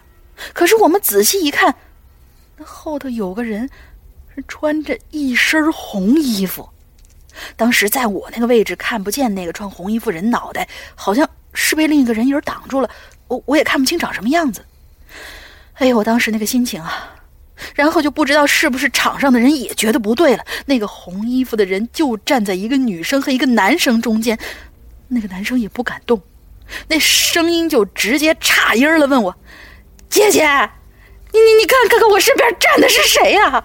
可是我们仔细一看，那后头有个人是穿着一身红衣服。当时在我那个位置看不见那个穿红衣服人脑袋，好像是被另一个人影挡住了，我我也看不清长什么样子。哎呦，我当时那个心情啊！然后就不知道是不是场上的人也觉得不对了。那个红衣服的人就站在一个女生和一个男生中间，那个男生也不敢动，那声音就直接岔音了，问我：“姐姐，你你你看看看我身边站的是谁呀？”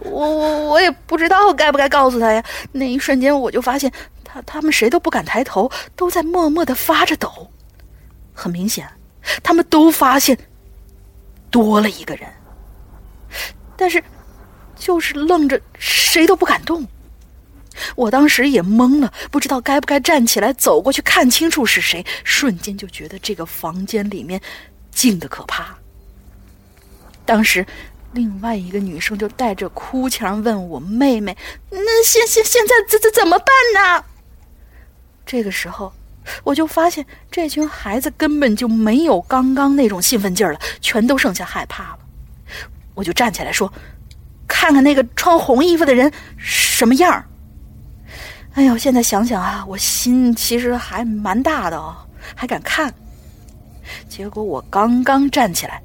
我我我也不知道该不该告诉他呀。那一瞬间我就发现，他他们谁都不敢抬头，都在默默的发着抖。很明显，他们都发现。多了一个人，但是就是愣着，谁都不敢动。我当时也懵了，不知道该不该站起来走过去看清楚是谁。瞬间就觉得这个房间里面静的可怕。当时，另外一个女生就带着哭腔问我妹妹：“那现现现在怎怎怎么办呢？”这个时候。我就发现这群孩子根本就没有刚刚那种兴奋劲儿了，全都剩下害怕了。我就站起来说：“看看那个穿红衣服的人什么样儿。”哎呦，现在想想啊，我心其实还蛮大的哦，还敢看。结果我刚刚站起来，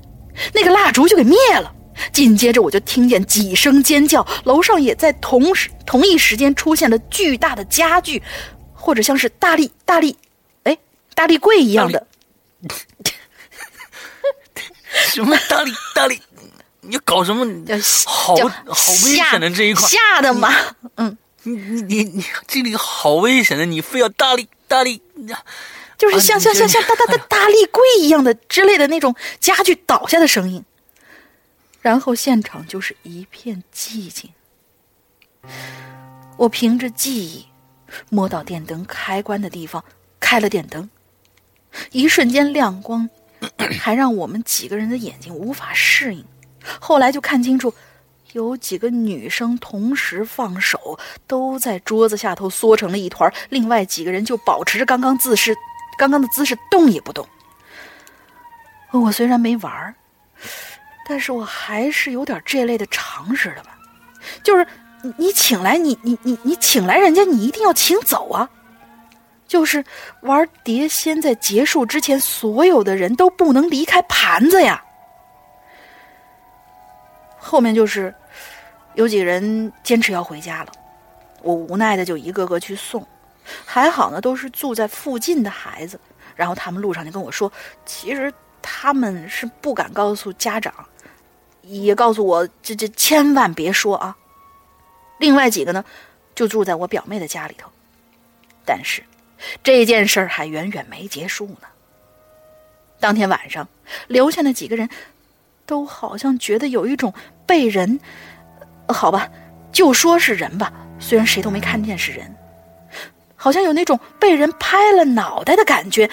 那个蜡烛就给灭了。紧接着我就听见几声尖叫，楼上也在同时同一时间出现了巨大的家具，或者像是大力大力。大力柜一样的，什么大力大力？你搞什么？好好危险的这一块，吓的嘛？嗯，你你你你这里好危险的，你非要大力大力，就是像像像像大大大大力柜一样的之类的那种家具倒下的声音，然后现场就是一片寂静。我凭着记忆摸到电灯开关的地方，开了电灯。一瞬间亮光，还让我们几个人的眼睛无法适应。后来就看清楚，有几个女生同时放手，都在桌子下头缩成了一团。另外几个人就保持着刚刚姿势，刚刚的姿势动也不动。我虽然没玩儿但是我还是有点这类的常识的吧。就是你请来你你你你请来人家，你一定要请走啊。就是玩碟仙，在结束之前，所有的人都不能离开盘子呀。后面就是有几个人坚持要回家了，我无奈的就一个个去送。还好呢，都是住在附近的孩子。然后他们路上就跟我说，其实他们是不敢告诉家长，也告诉我这这千万别说啊。另外几个呢，就住在我表妹的家里头，但是。这件事儿还远远没结束呢。当天晚上，留下那几个人，都好像觉得有一种被人，好吧，就说是人吧，虽然谁都没看见是人，好像有那种被人拍了脑袋的感觉，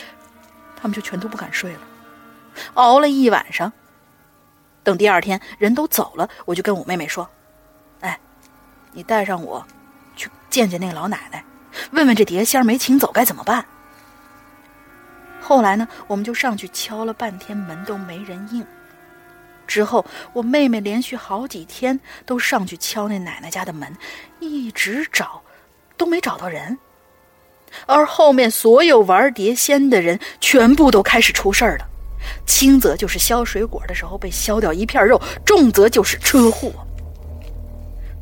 他们就全都不敢睡了，熬了一晚上。等第二天人都走了，我就跟我妹妹说：“哎，你带上我去见见那个老奶奶，问问这碟仙没请走该怎么办。”后来呢，我们就上去敲了半天门都没人应。之后，我妹妹连续好几天都上去敲那奶奶家的门，一直找，都没找到人。而后面所有玩碟仙的人，全部都开始出事儿了。轻则就是削水果的时候被削掉一片肉，重则就是车祸。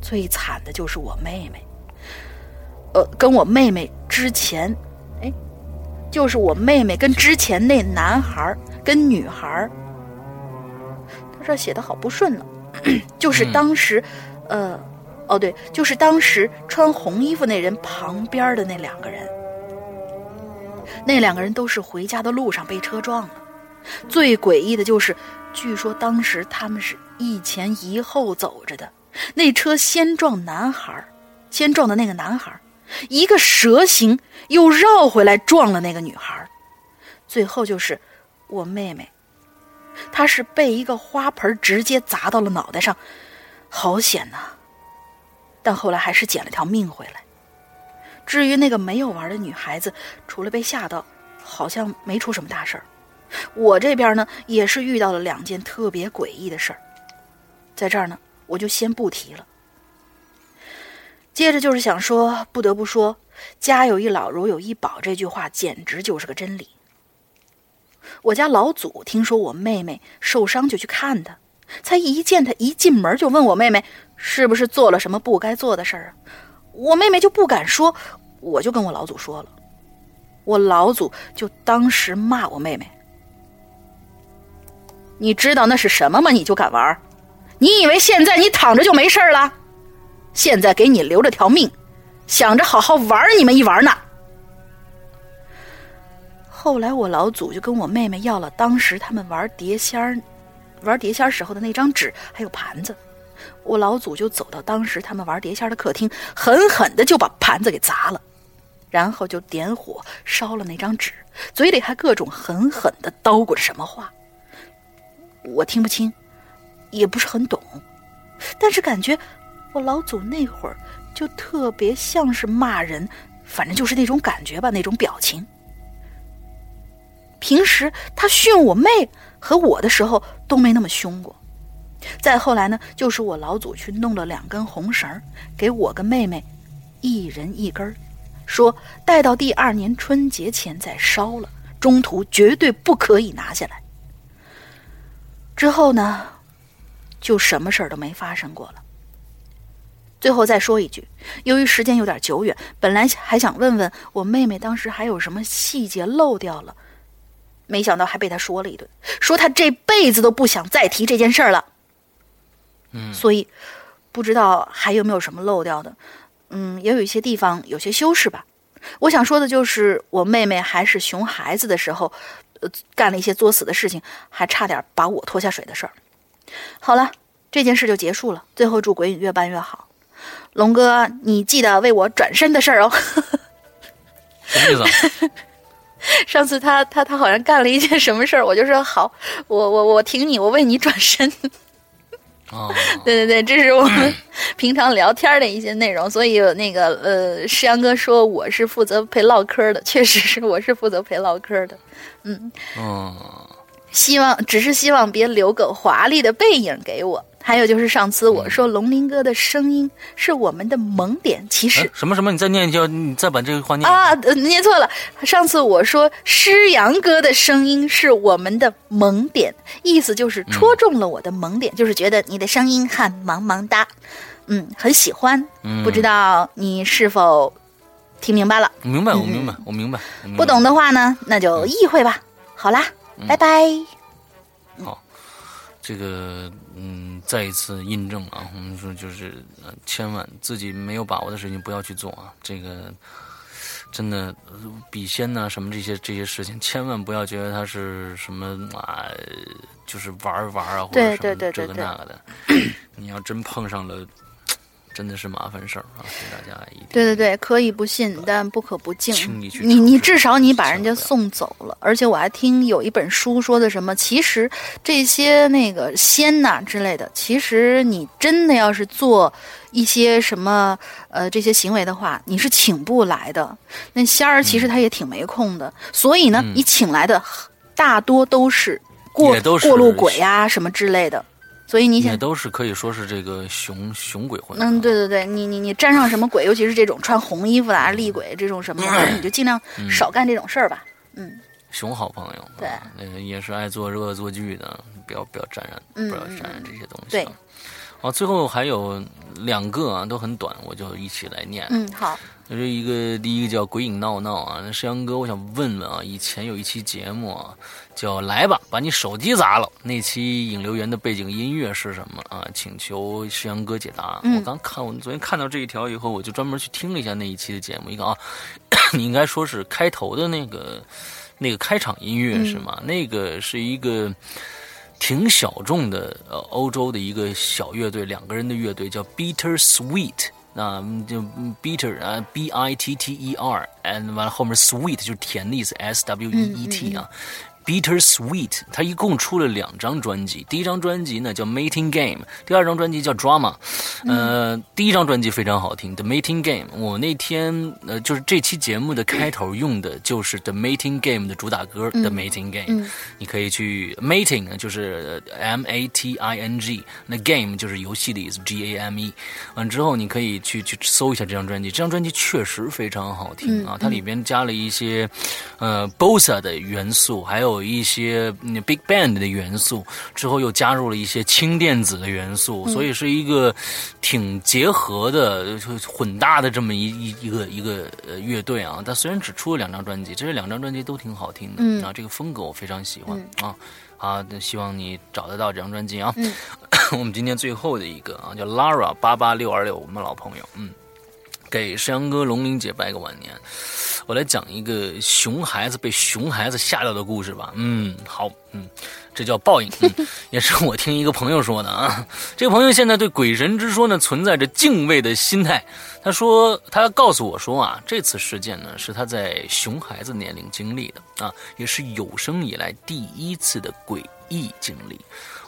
最惨的就是我妹妹，呃，跟我妹妹之前，哎，就是我妹妹跟之前那男孩跟女孩他这写的好不顺呢，就是当时，呃，哦对，就是当时穿红衣服那人旁边的那两个人，那两个人都是回家的路上被车撞了。最诡异的就是，据说当时他们是一前一后走着的，那车先撞男孩，先撞的那个男孩，一个蛇形又绕回来撞了那个女孩，最后就是我妹妹，她是被一个花盆直接砸到了脑袋上，好险呐！但后来还是捡了条命回来。至于那个没有玩的女孩子，除了被吓到，好像没出什么大事儿。我这边呢，也是遇到了两件特别诡异的事儿，在这儿呢，我就先不提了。接着就是想说，不得不说，“家有一老，如有一宝”这句话简直就是个真理。我家老祖听说我妹妹受伤，就去看她，才一见她一进门就问我妹妹是不是做了什么不该做的事儿啊？我妹妹就不敢说，我就跟我老祖说了，我老祖就当时骂我妹妹。你知道那是什么吗？你就敢玩？你以为现在你躺着就没事了？现在给你留着条命，想着好好玩你们一玩呢。后来我老祖就跟我妹妹要了当时他们玩碟仙儿、玩碟仙儿时候的那张纸还有盘子，我老祖就走到当时他们玩碟仙的客厅，狠狠的就把盘子给砸了，然后就点火烧了那张纸，嘴里还各种狠狠的叨咕着什么话。我听不清，也不是很懂，但是感觉我老祖那会儿就特别像是骂人，反正就是那种感觉吧，那种表情。平时他训我妹和我的时候都没那么凶过。再后来呢，就是我老祖去弄了两根红绳给我跟妹妹一人一根说带到第二年春节前再烧了，中途绝对不可以拿下来。之后呢，就什么事儿都没发生过了。最后再说一句，由于时间有点久远，本来还想问问我妹妹当时还有什么细节漏掉了，没想到还被她说了一顿，说她这辈子都不想再提这件事儿了。嗯，所以不知道还有没有什么漏掉的，嗯，也有一些地方有些修饰吧。我想说的就是，我妹妹还是熊孩子的时候。呃，干了一些作死的事情，还差点把我拖下水的事儿。好了，这件事就结束了。最后祝鬼影越办越好，龙哥，你记得为我转身的事儿哦。什么意思？上次他他他好像干了一件什么事儿，我就说好，我我我挺你，我为你转身。哦，对对对，这是我们平常聊天的一些内容，所以那个呃，石阳哥说我是负责陪唠嗑的，确实是我是负责陪唠嗑的，嗯，哦，希望只是希望别留个华丽的背影给我。还有就是上次我说龙鳞哥的声音是我们的萌点，其实什么什么？你再念一下，你再把这个话念啊，念错了。上次我说诗阳哥的声音是我们的萌点，意思就是戳中了我的萌点，就是觉得你的声音很萌萌哒，嗯，很喜欢。不知道你是否听明白了？明白，我明白，我明白。不懂的话呢，那就意会吧。好啦，拜拜。好，这个嗯。再一次印证啊，我们说就是，千万自己没有把握的事情不要去做啊。这个真的笔仙呐、什么这些这些事情，千万不要觉得它是什么啊，就是玩儿玩儿啊，或者对什么这个那个的。你要真碰上了，真的是麻烦事儿啊！所以大家一定对对对，可以不信，但不可不敬。你你至少你把人家送走了，而且我还听有一本书说的什么，其实这些那个仙呐、之类的，其实你真的要是做一些什么呃这些行为的话，你是请不来的。那仙儿其实他也挺没空的，所以呢，嗯你请来的大多都是过过路鬼啊什么之类的。所以你想也，都是可以说是这个熊熊鬼混。嗯，对，对对，你你你沾上什么鬼，尤其是这种穿红衣服的啊、厉鬼这种什么的，你就尽量少干这种事儿吧。嗯熊好朋友，对啊，那个也是爱做恶作剧的，不要不要沾染，嗯不要沾染这些东西。对啊。好，最后还有两个啊，都很短，我就一起来念。嗯，好，就是一个第一个叫《鬼影闹闹》啊，那山羊哥，我想问问啊，以前有一期节目啊，叫“来吧，把你手机砸了”，那期引流员的背景音乐是什么啊？请求山羊哥解答。嗯我刚看，我昨天看到这一条以后，我就专门去听了一下那一期的节目，一个啊，你应该说是开头的那个那个开场音乐是吗？那个是一个。挺小众的，呃，欧洲的一个小乐队，两个人的乐队叫 Bitter Sweet，那就 Bitter 啊，B I T T E R，and 完了后面 Sweet 就是甜的意思，S W E E T 啊。Bitter Sweet，他一共出了两张专辑，第一张专辑呢叫 Mating Game，第二张专辑叫 Drama。呃，第一张专辑非常好听，The Mating Game。我那天呃，就是这期节目的开头用的就是 The Mating Game 的主打歌、The Mating Game。你可以去 Mating 呢，就是呃 M A T I N G，那 Game 就是游戏的意思，G A M E。完之后你可以去去搜一下这张专辑，这张专辑确实非常好听啊，它里边加了一些呃 Bossa 的元素，还有一些、嗯、Big Band 的元素，之后又加入了一些轻电子的元素，所以是一个挺结合的、就混搭的这么一一一个一个呃乐队啊。但虽然只出了两张专辑，这两张专辑都挺好听的、嗯啊，这个风格我非常喜欢、啊。好，那希望你找得到这张专辑啊。嗯 我们今天最后的一个啊，叫 Lara 八八六二六，我们老朋友，嗯，给山羊哥、龙玲姐拜个晚年。我来讲一个熊孩子被熊孩子吓到的故事吧。嗯，好，嗯，这叫报应。嗯，也是我听一个朋友说的啊。这个朋友现在对鬼神之说呢存在着敬畏的心态。他说，他告诉我说啊，这次事件呢是他在熊孩子年龄经历的啊，也是有生以来第一次的诡异经历。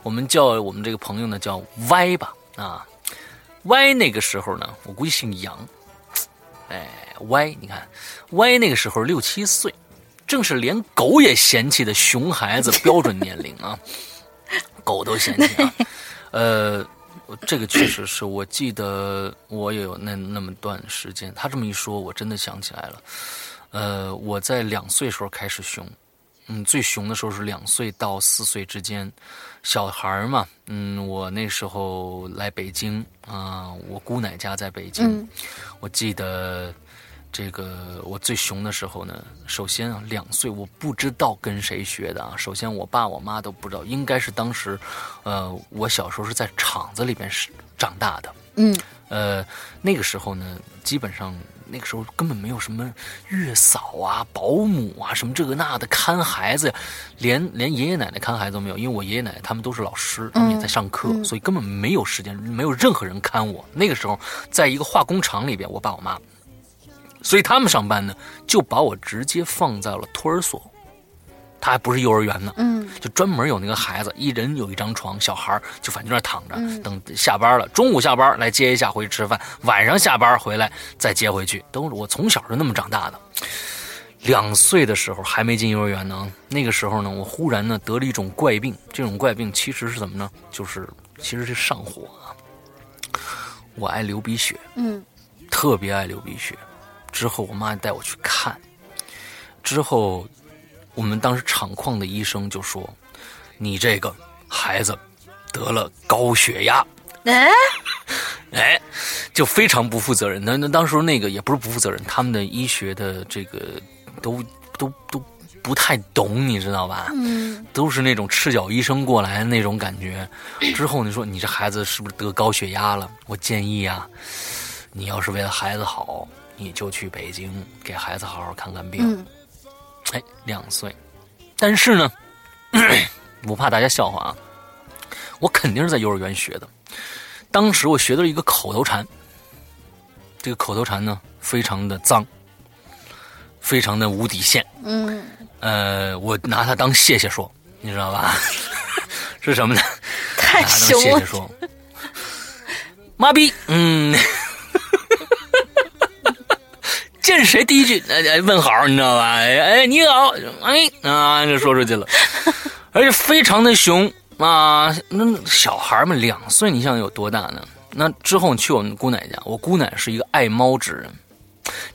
我们叫我们这个朋友呢叫歪吧啊，歪那个时候呢，我估计姓杨。哎，歪，你看，歪那个时候六七岁，正是连狗也嫌弃的熊孩子标准年龄啊，狗都嫌弃啊。呃，这个确实是我记得我也有那那么段时间。他这么一说，我真的想起来了。呃，我在两岁时候开始熊，嗯，最熊的时候是两岁到四岁之间，小孩儿嘛，嗯，我那时候来北京啊、我姑奶家在北京，嗯。我记得这个我最熊的时候呢，首先啊，两岁我不知道跟谁学的啊，首先我爸我妈都不知道，应该是当时，呃，我小时候是在厂子里边是长大的，嗯。呃，那个时候呢，基本上那个时候根本没有什么月嫂啊、保姆啊，什么这个那的看孩子，连连爷爷奶奶看孩子都没有，因为我爷爷奶奶他们都是老师，他们也在上课，所以根本没有时间，没有任何人看我。那个时候，在一个化工厂里边，我爸我妈，所以他们上班呢，就把我直接放在了托儿所。他还不是幼儿园呢，嗯。就专门有那个孩子，一人有一张床，小孩儿就反正在那躺着，嗯。等下班了，中午下班来接一下回去吃饭，晚上下班回来再接回去，都是我从小就那么长大的。两岁的时候还没进幼儿园呢，那个时候呢，我忽然呢得了一种怪病，这种怪病其实是怎么呢？就是其实是上火啊，我爱流鼻血，嗯。特别爱流鼻血。之后我妈带我去看，之后我们当时厂矿的医生就说：“你这个孩子得了高血压。”哎，哎，就非常不负责任。那那当时那个也不是不负责任，他们的医学的这个都都都不太懂，你知道吧？嗯都是那种赤脚医生过来的那种感觉。之后你说你这孩子是不是得高血压了？我建议啊，你要是为了孩子好，你就去北京给孩子好好看看病。嗯哎，两岁，但是呢，不怕大家笑话啊，我肯定是在幼儿园学的。当时我学的是一个口头禅，这个口头禅呢非常的脏，非常的无底线。嗯，呃，我拿它当谢谢说，你知道吧？是什么呢？太拿它当凶了谢谢。说，妈逼，嗯。见谁第一句呃呃问好，你知道吧？哎哎，你好，哎啊，就说出去了，而且非常的凶啊。那小孩们两岁，你想有多大呢？那之后你去我们姑奶家，我姑奶是一个爱猫之人，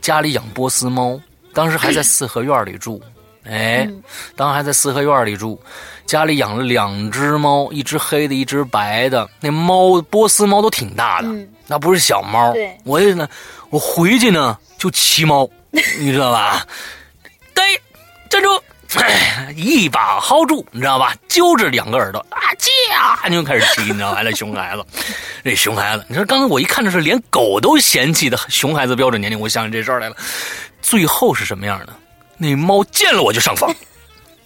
家里养波斯猫，当时还在四合院里住。哎，当时还在四合院里住，家里养了两只猫，一只黑的，一只白的。那猫波斯猫都挺大的，嗯那不是小猫。对我也呢，我回去呢就骑猫，你知道吧？对，站住！哎，一把薅住，你知道吧？揪着两个耳朵啊，驾，你就开始骑，你知道吧？那熊孩子，那熊孩子，你说刚才我一看这是连狗都嫌弃的 熊孩子标准年龄，我想起这事儿来了。最后是什么样的？那猫见了我就上房，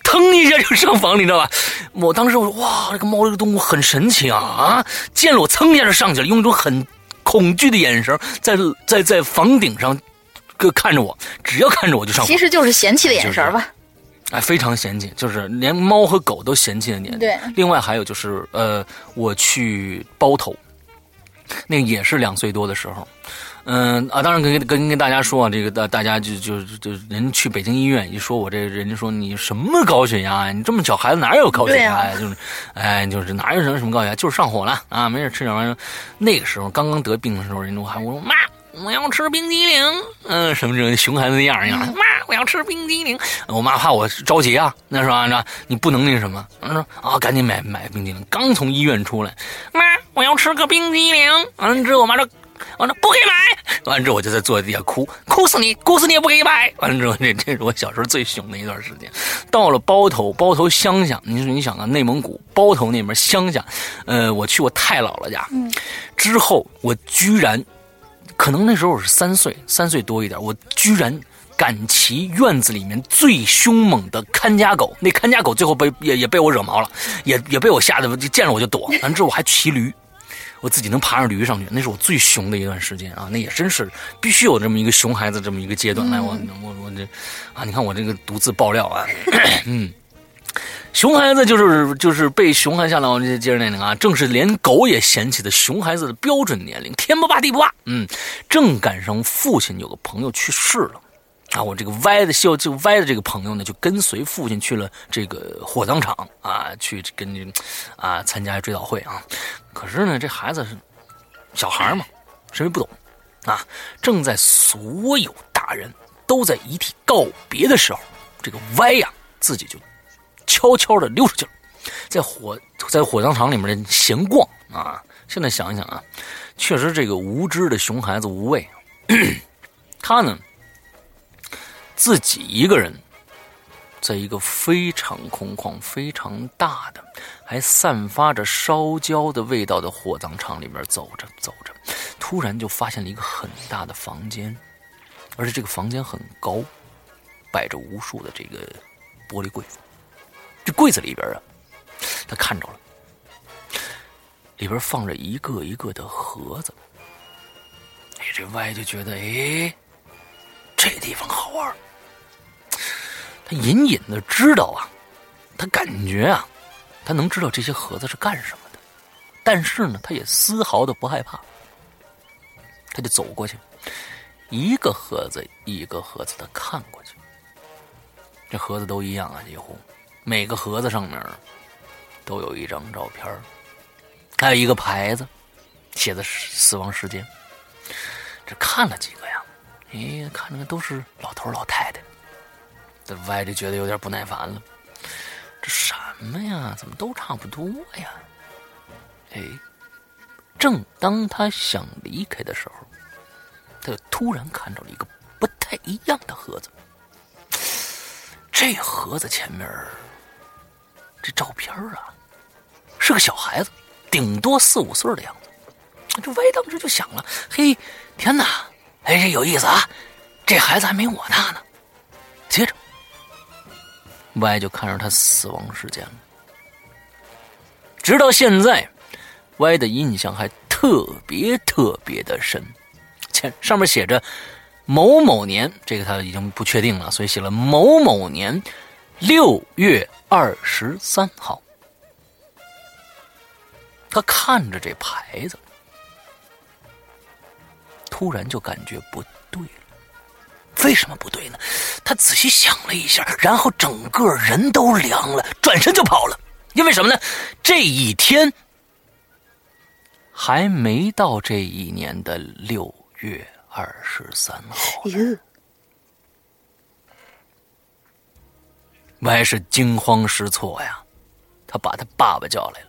腾一下就上房，你知道吧？我当时我说哇，这个猫这个动物很神奇啊啊！见了我蹭一下就上去了，用一种很恐惧的眼神在在在房顶上哥看着我，只要看着我就上火其。实就是嫌弃的眼神儿吧。哎，非常嫌弃，就是连猫和狗都嫌弃的年龄。对另外还有就是，呃，我去包头，那个也是两岁多的时候。嗯啊，当然跟跟跟大家说啊，这个大大家就就就人去北京医院一说，我这人家说你什么高血压呀？你这么小孩子哪有高血压呀？就是，哎，就是哪有什么什么高血压，就是上火了啊，没事吃点玩意儿。那个时候刚刚得病的时候，人家我还我说妈，我要吃冰激凌，嗯、什么这种熊孩子那样一样，妈，我要吃冰激凌。我妈怕我着急啊，那是吧？那你不能那什么，她说啊，赶紧买买冰激凌。刚从医院出来，妈，我要吃个冰激凌。完了之后，我妈说。完了不给买，完了之后我就在坐在地下哭，哭死你，哭死你也不给买。完了之后，这这是我小时候最凶的一段时间。到了包头，包头乡下，你说你想啊，内蒙古包头那边乡下，呃，我去我太姥姥家，之后我居然，可能那时候我是三岁，三岁多一点，我居然赶骑院子里面最凶猛的看家狗，那看家狗最后被也也被我惹毛了，也也被我吓得见着我就躲。完了之后我还骑驴。我自己能爬上驴上去，那是我最熊的一段时间啊！那也真是必须有这么一个熊孩子这么一个阶段。来，我我我这啊，你看我这个独自爆料啊，嗯，熊孩子就是就是被熊孩子下来，我接着那个啊，正是连狗也嫌弃的熊孩子的标准年龄，天不怕地不怕。嗯，正赶上父亲有个朋友去世了。啊，我这个歪的秀就歪的这个朋友呢，就跟随父亲去了这个火葬场啊，去跟啊参加追悼会啊。可是呢，这孩子是小孩嘛，谁也不懂啊。正在所有大人都在遗体告别的时候，这个歪呀、自己就悄悄的溜出去了，在火在火葬场里面闲逛啊。现在想一想啊，确实这个无知的熊孩子无畏，他呢。自己一个人，在一个非常空旷、非常大的，还散发着烧焦的味道的火葬场里面走着走着，突然就发现了一个很大的房间，而且这个房间很高，摆着无数的这个玻璃柜子。这柜子里边啊，他看着了，里边放着一个一个的盒子。哎，这歪就觉得，哎，这地方好玩。他隐隐的知道啊，他感觉啊，他能知道这些盒子是干什么的，但是呢，他也丝毫的不害怕。他就走过去，一个盒子一个盒子的看过去。这盒子都一样啊，几乎每个盒子上面都有一张照片，还有一个牌子，写的死亡时间。这看了几个呀，咦，看着都是老头老太太。这歪就觉得有点不耐烦了，这什么呀？怎么都差不多呀？哎，正当他想离开的时候，他就突然看到了一个不太一样的盒子。这盒子前面这照片啊，是个小孩子，顶多四五岁的样子。这歪当时就想了：嘿，天哪！哎，这有意思啊！这孩子还没我大呢。接着，Y 就看着他死亡时间了。直到现在，Y 的印象还特别特别的深。前上面写着某某年，这个他已经不确定了，所以写了某某年六月二十三号。他看着这牌子，突然就感觉不。为什么不对呢？他仔细想了一下，然后整个人都凉了，转身就跑了。因为什么呢？这一天还没到这一年的六月二十三号。哟，歪是惊慌失措呀，他把他爸爸叫来了，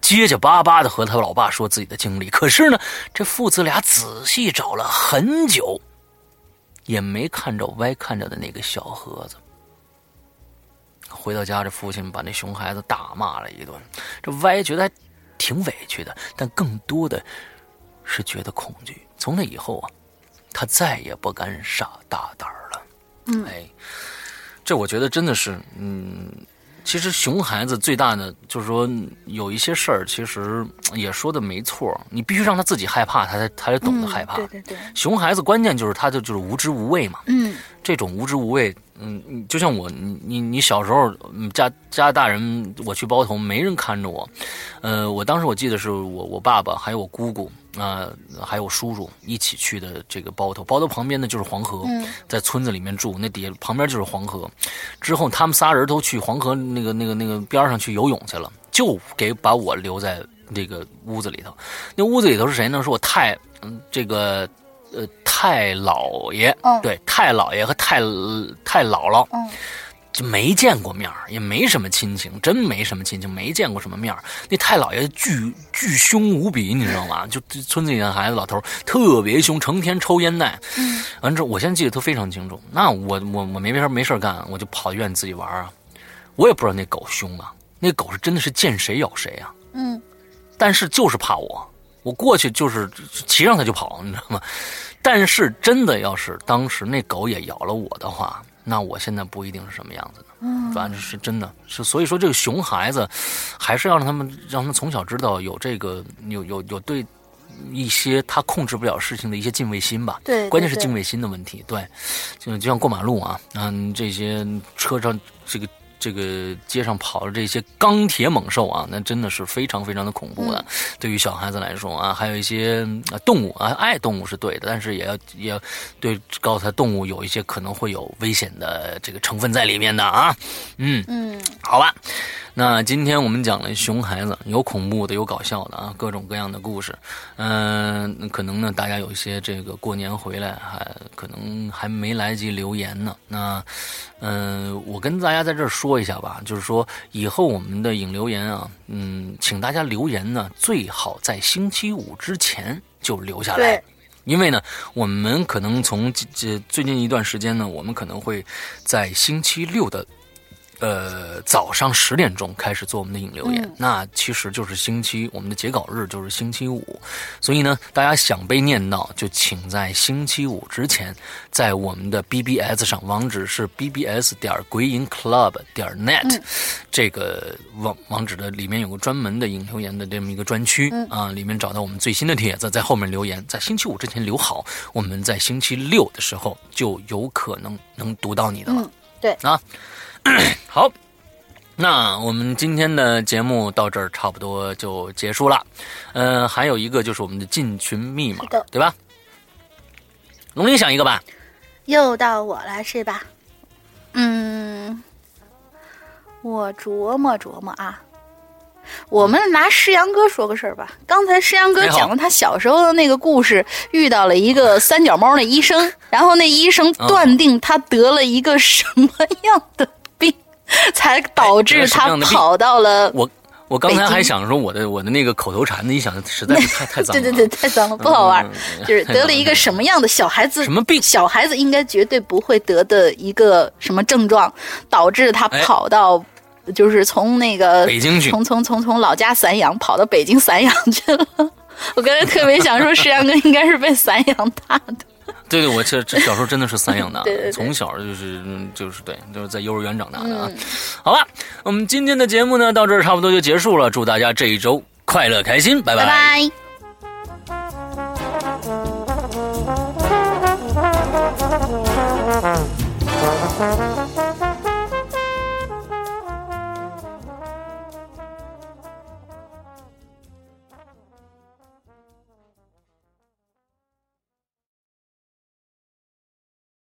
结结巴巴的和他老爸说自己的经历。可是呢，这父子俩仔细找了很久，也没看着歪看着的那个小盒子。回到家，这父亲把那熊孩子大骂了一顿。这歪觉得还挺委屈的，但更多的是觉得恐惧。从那以后啊，他再也不敢傻大胆了。嗯哎，这我觉得真的是，嗯，其实熊孩子最大的就是说，有一些事儿其实 也说的没错，你必须让他自己害怕，他才他才懂得害怕。对对对，熊孩子关键就是他就就是无知无畏嘛。嗯这种无知无畏，嗯，你就像我，你你你小时候，嗯家家大人，我去包头，没人看着我，呃，我当时我记得是我我爸爸还有我姑姑啊、还有我叔叔一起去的这个包头，包头旁边呢就是黄河，嗯在村子里面住，那底下旁边就是黄河，之后他们仨人都去黄河那个那个那个边上去游泳去了，就给把我留在这个屋子里头，那屋子里头是谁呢？是我太嗯这个。呃，太姥爷，嗯对，太姥爷和太太姥姥，嗯就没见过面儿也没什么亲情，真没什么亲情，没见过什么面儿那太姥爷巨巨凶无比，你知道吗？就就村子里的孩子，老头特别凶，成天抽烟袋。嗯完之后，我现在记得都非常清楚。那我我我没没事没事干，我就跑院里自己玩啊。我也不知道那狗凶啊，那狗是真的是见谁咬谁啊。嗯但是就是怕我，我过去就是骑上它就跑，你知道吗？但是真的要是当时那狗也咬了我的话，那我现在不一定是什么样子呢。嗯反正是真的是，所以说这个熊孩子，还是要让他们让他们从小知道有这个有有有对一些他控制不了事情的一些敬畏心吧。对对对关键是敬畏心的问题。对，就就像过马路啊，嗯，这些车上这个这个街上跑的这些钢铁猛兽啊，那真的是非常非常的恐怖的。对于小孩子来说啊，还有一些呃动物啊，爱动物是对的，但是也要也要对告诉他动物有一些可能会有危险的这个成分在里面的啊。嗯，嗯好吧，那今天我们讲了熊孩子，有恐怖的，有搞笑的啊，各种各样的故事。嗯、可能呢，大家有一些这个过年回来还可能还没来得及留言呢。那，嗯、我跟大家在这儿说一下吧，就是说以后我们的引留言啊，嗯，请大家留言呢，最好在星期五之前就留下来。因为呢，我们可能从这这最近一段时间呢，我们可能会在星期六的呃早上十点钟开始做我们的引流言，嗯。那其实就是星期我们的截稿日就是星期五，所以呢，大家想被念到，就请在星期五之前，在我们的 BBS 上，网址是 BBS 点鬼影 Club 点 net，、这个网网址的里面有个专门的引流言的这么一个专区、啊，里面找到我们最新的帖子，在后面留言，在星期五之前留好，我们在星期六的时候就有可能能读到你的了。嗯，对啊，好，那我们今天的节目到这儿差不多就结束了。呃，还有一个就是我们的进群密码，对吧？龙鳞想一个吧。又到我了是吧？嗯，我琢磨琢磨啊。我们拿诗阳哥说个事儿吧。刚才诗阳哥讲了他小时候的那个故事，遇到了一个三脚猫的医生，然后那医生嗯断定他得了一个什么样的病，才导致他跑到了。我我刚才还想说我的我的那个口头禅呢，一想实在是太 太脏了。对对对，太脏了，不好玩就是得了一个什么样的小孩子什么病小孩子应该绝对不会得的一个什么症状，导致他哎跑到，就是从那个北京去从从从从老家散养跑到北京散养去了。我刚才特别想说，石阳哥应该是被散养大的。对对我其实小时候真的是散养的 从小就是就是对就是在幼儿园长大的啊好了我们今天的节目呢到这儿差不多就结束了祝大家这一周快乐开心拜拜。